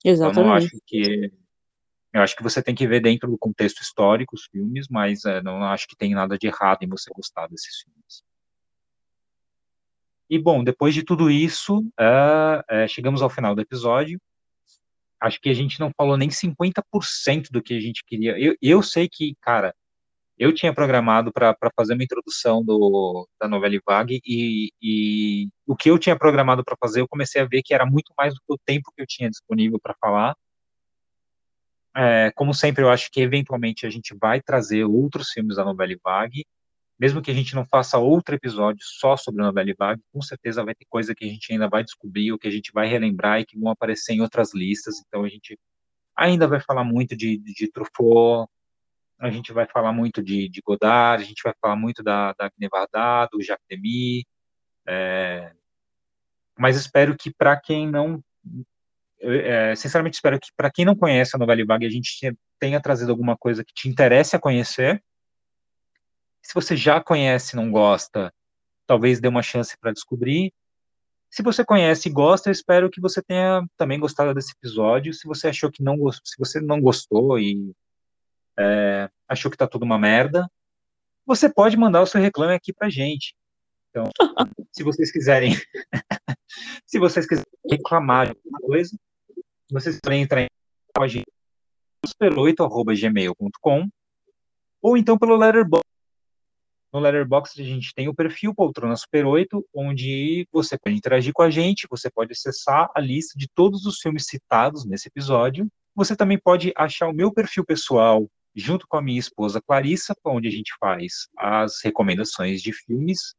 Exatamente. Eu não acho que eu acho que você tem que ver dentro do contexto histórico os filmes, mas é, não acho que tem nada de errado em você gostar desses filmes. E bom, depois de tudo isso, é, é, chegamos ao final do episódio. Acho que a gente não falou nem 50% do que a gente queria. Eu, eu sei que, cara, eu tinha programado para fazer uma introdução do, da novela Vague e, e o que eu tinha programado para fazer, eu comecei a ver que era muito mais do que o tempo que eu tinha disponível para falar. É, como sempre, eu acho que eventualmente a gente vai trazer outros filmes da novela Vague, mesmo que a gente não faça outro episódio só sobre a novela Vague, com certeza vai ter coisa que a gente ainda vai descobrir, ou que a gente vai relembrar e que vão aparecer em outras listas, então a gente ainda vai falar muito de, de, de Truffaut, a gente vai falar muito de, de, Godard, a gente vai falar muito da, da Agne Varda, do Jacques Demy, é, mas espero que para quem não é, sinceramente espero que para quem não conhece a novela Vague, a gente tenha trazido alguma coisa que te interesse a conhecer. Se você já conhece e não gosta, talvez dê uma chance para descobrir. Se você conhece e gosta, eu espero que você tenha também gostado desse episódio. Se você achou que não gostou, se você não gostou e é, achou que tá tudo uma merda, você pode mandar o seu reclame aqui pra gente. Então, se vocês quiserem, se vocês quiserem reclamar de alguma coisa, vocês podem entrar em com a gente super8@gmail.com ou então pelo Letterboxd no Letterboxd a gente tem o perfil Poltrona Super 8, onde você pode interagir com a gente, você pode acessar a lista de todos os filmes citados nesse episódio. Você também pode achar o meu perfil pessoal junto com a minha esposa Clarissa, onde a gente faz as recomendações de filmes,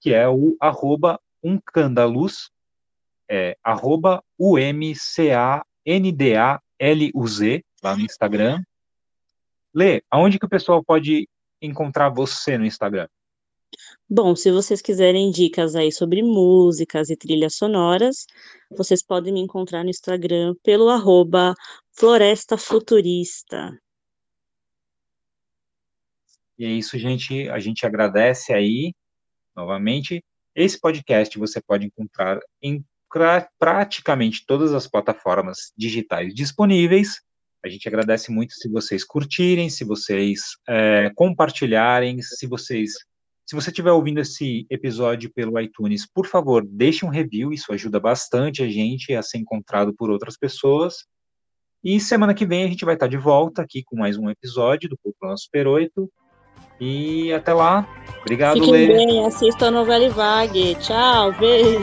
que é o arroba umcandaluz, é, arroba U-M-C-A-N-D-A-L-U-Z, lá no Instagram. Lê, aonde que o pessoal pode encontrar você no Instagram? Bom, se vocês quiserem dicas aí sobre músicas e trilhas sonoras, vocês podem me encontrar no Instagram pelo arroba Floresta Futurista. E é isso, gente. A gente agradece aí, novamente. Esse podcast você pode encontrar em praticamente todas as plataformas digitais disponíveis. A gente agradece muito se vocês curtirem, se vocês é, compartilharem, se vocês. Se você estiver ouvindo esse episódio pelo iTunes, por favor, deixe um review, isso ajuda bastante a gente a ser encontrado por outras pessoas. E semana que vem a gente vai estar de volta aqui com mais um episódio do Poltrona Super 8. E até lá. Obrigado, Fiquem Lê. bem, assista a novela Vague. Tchau, beijo.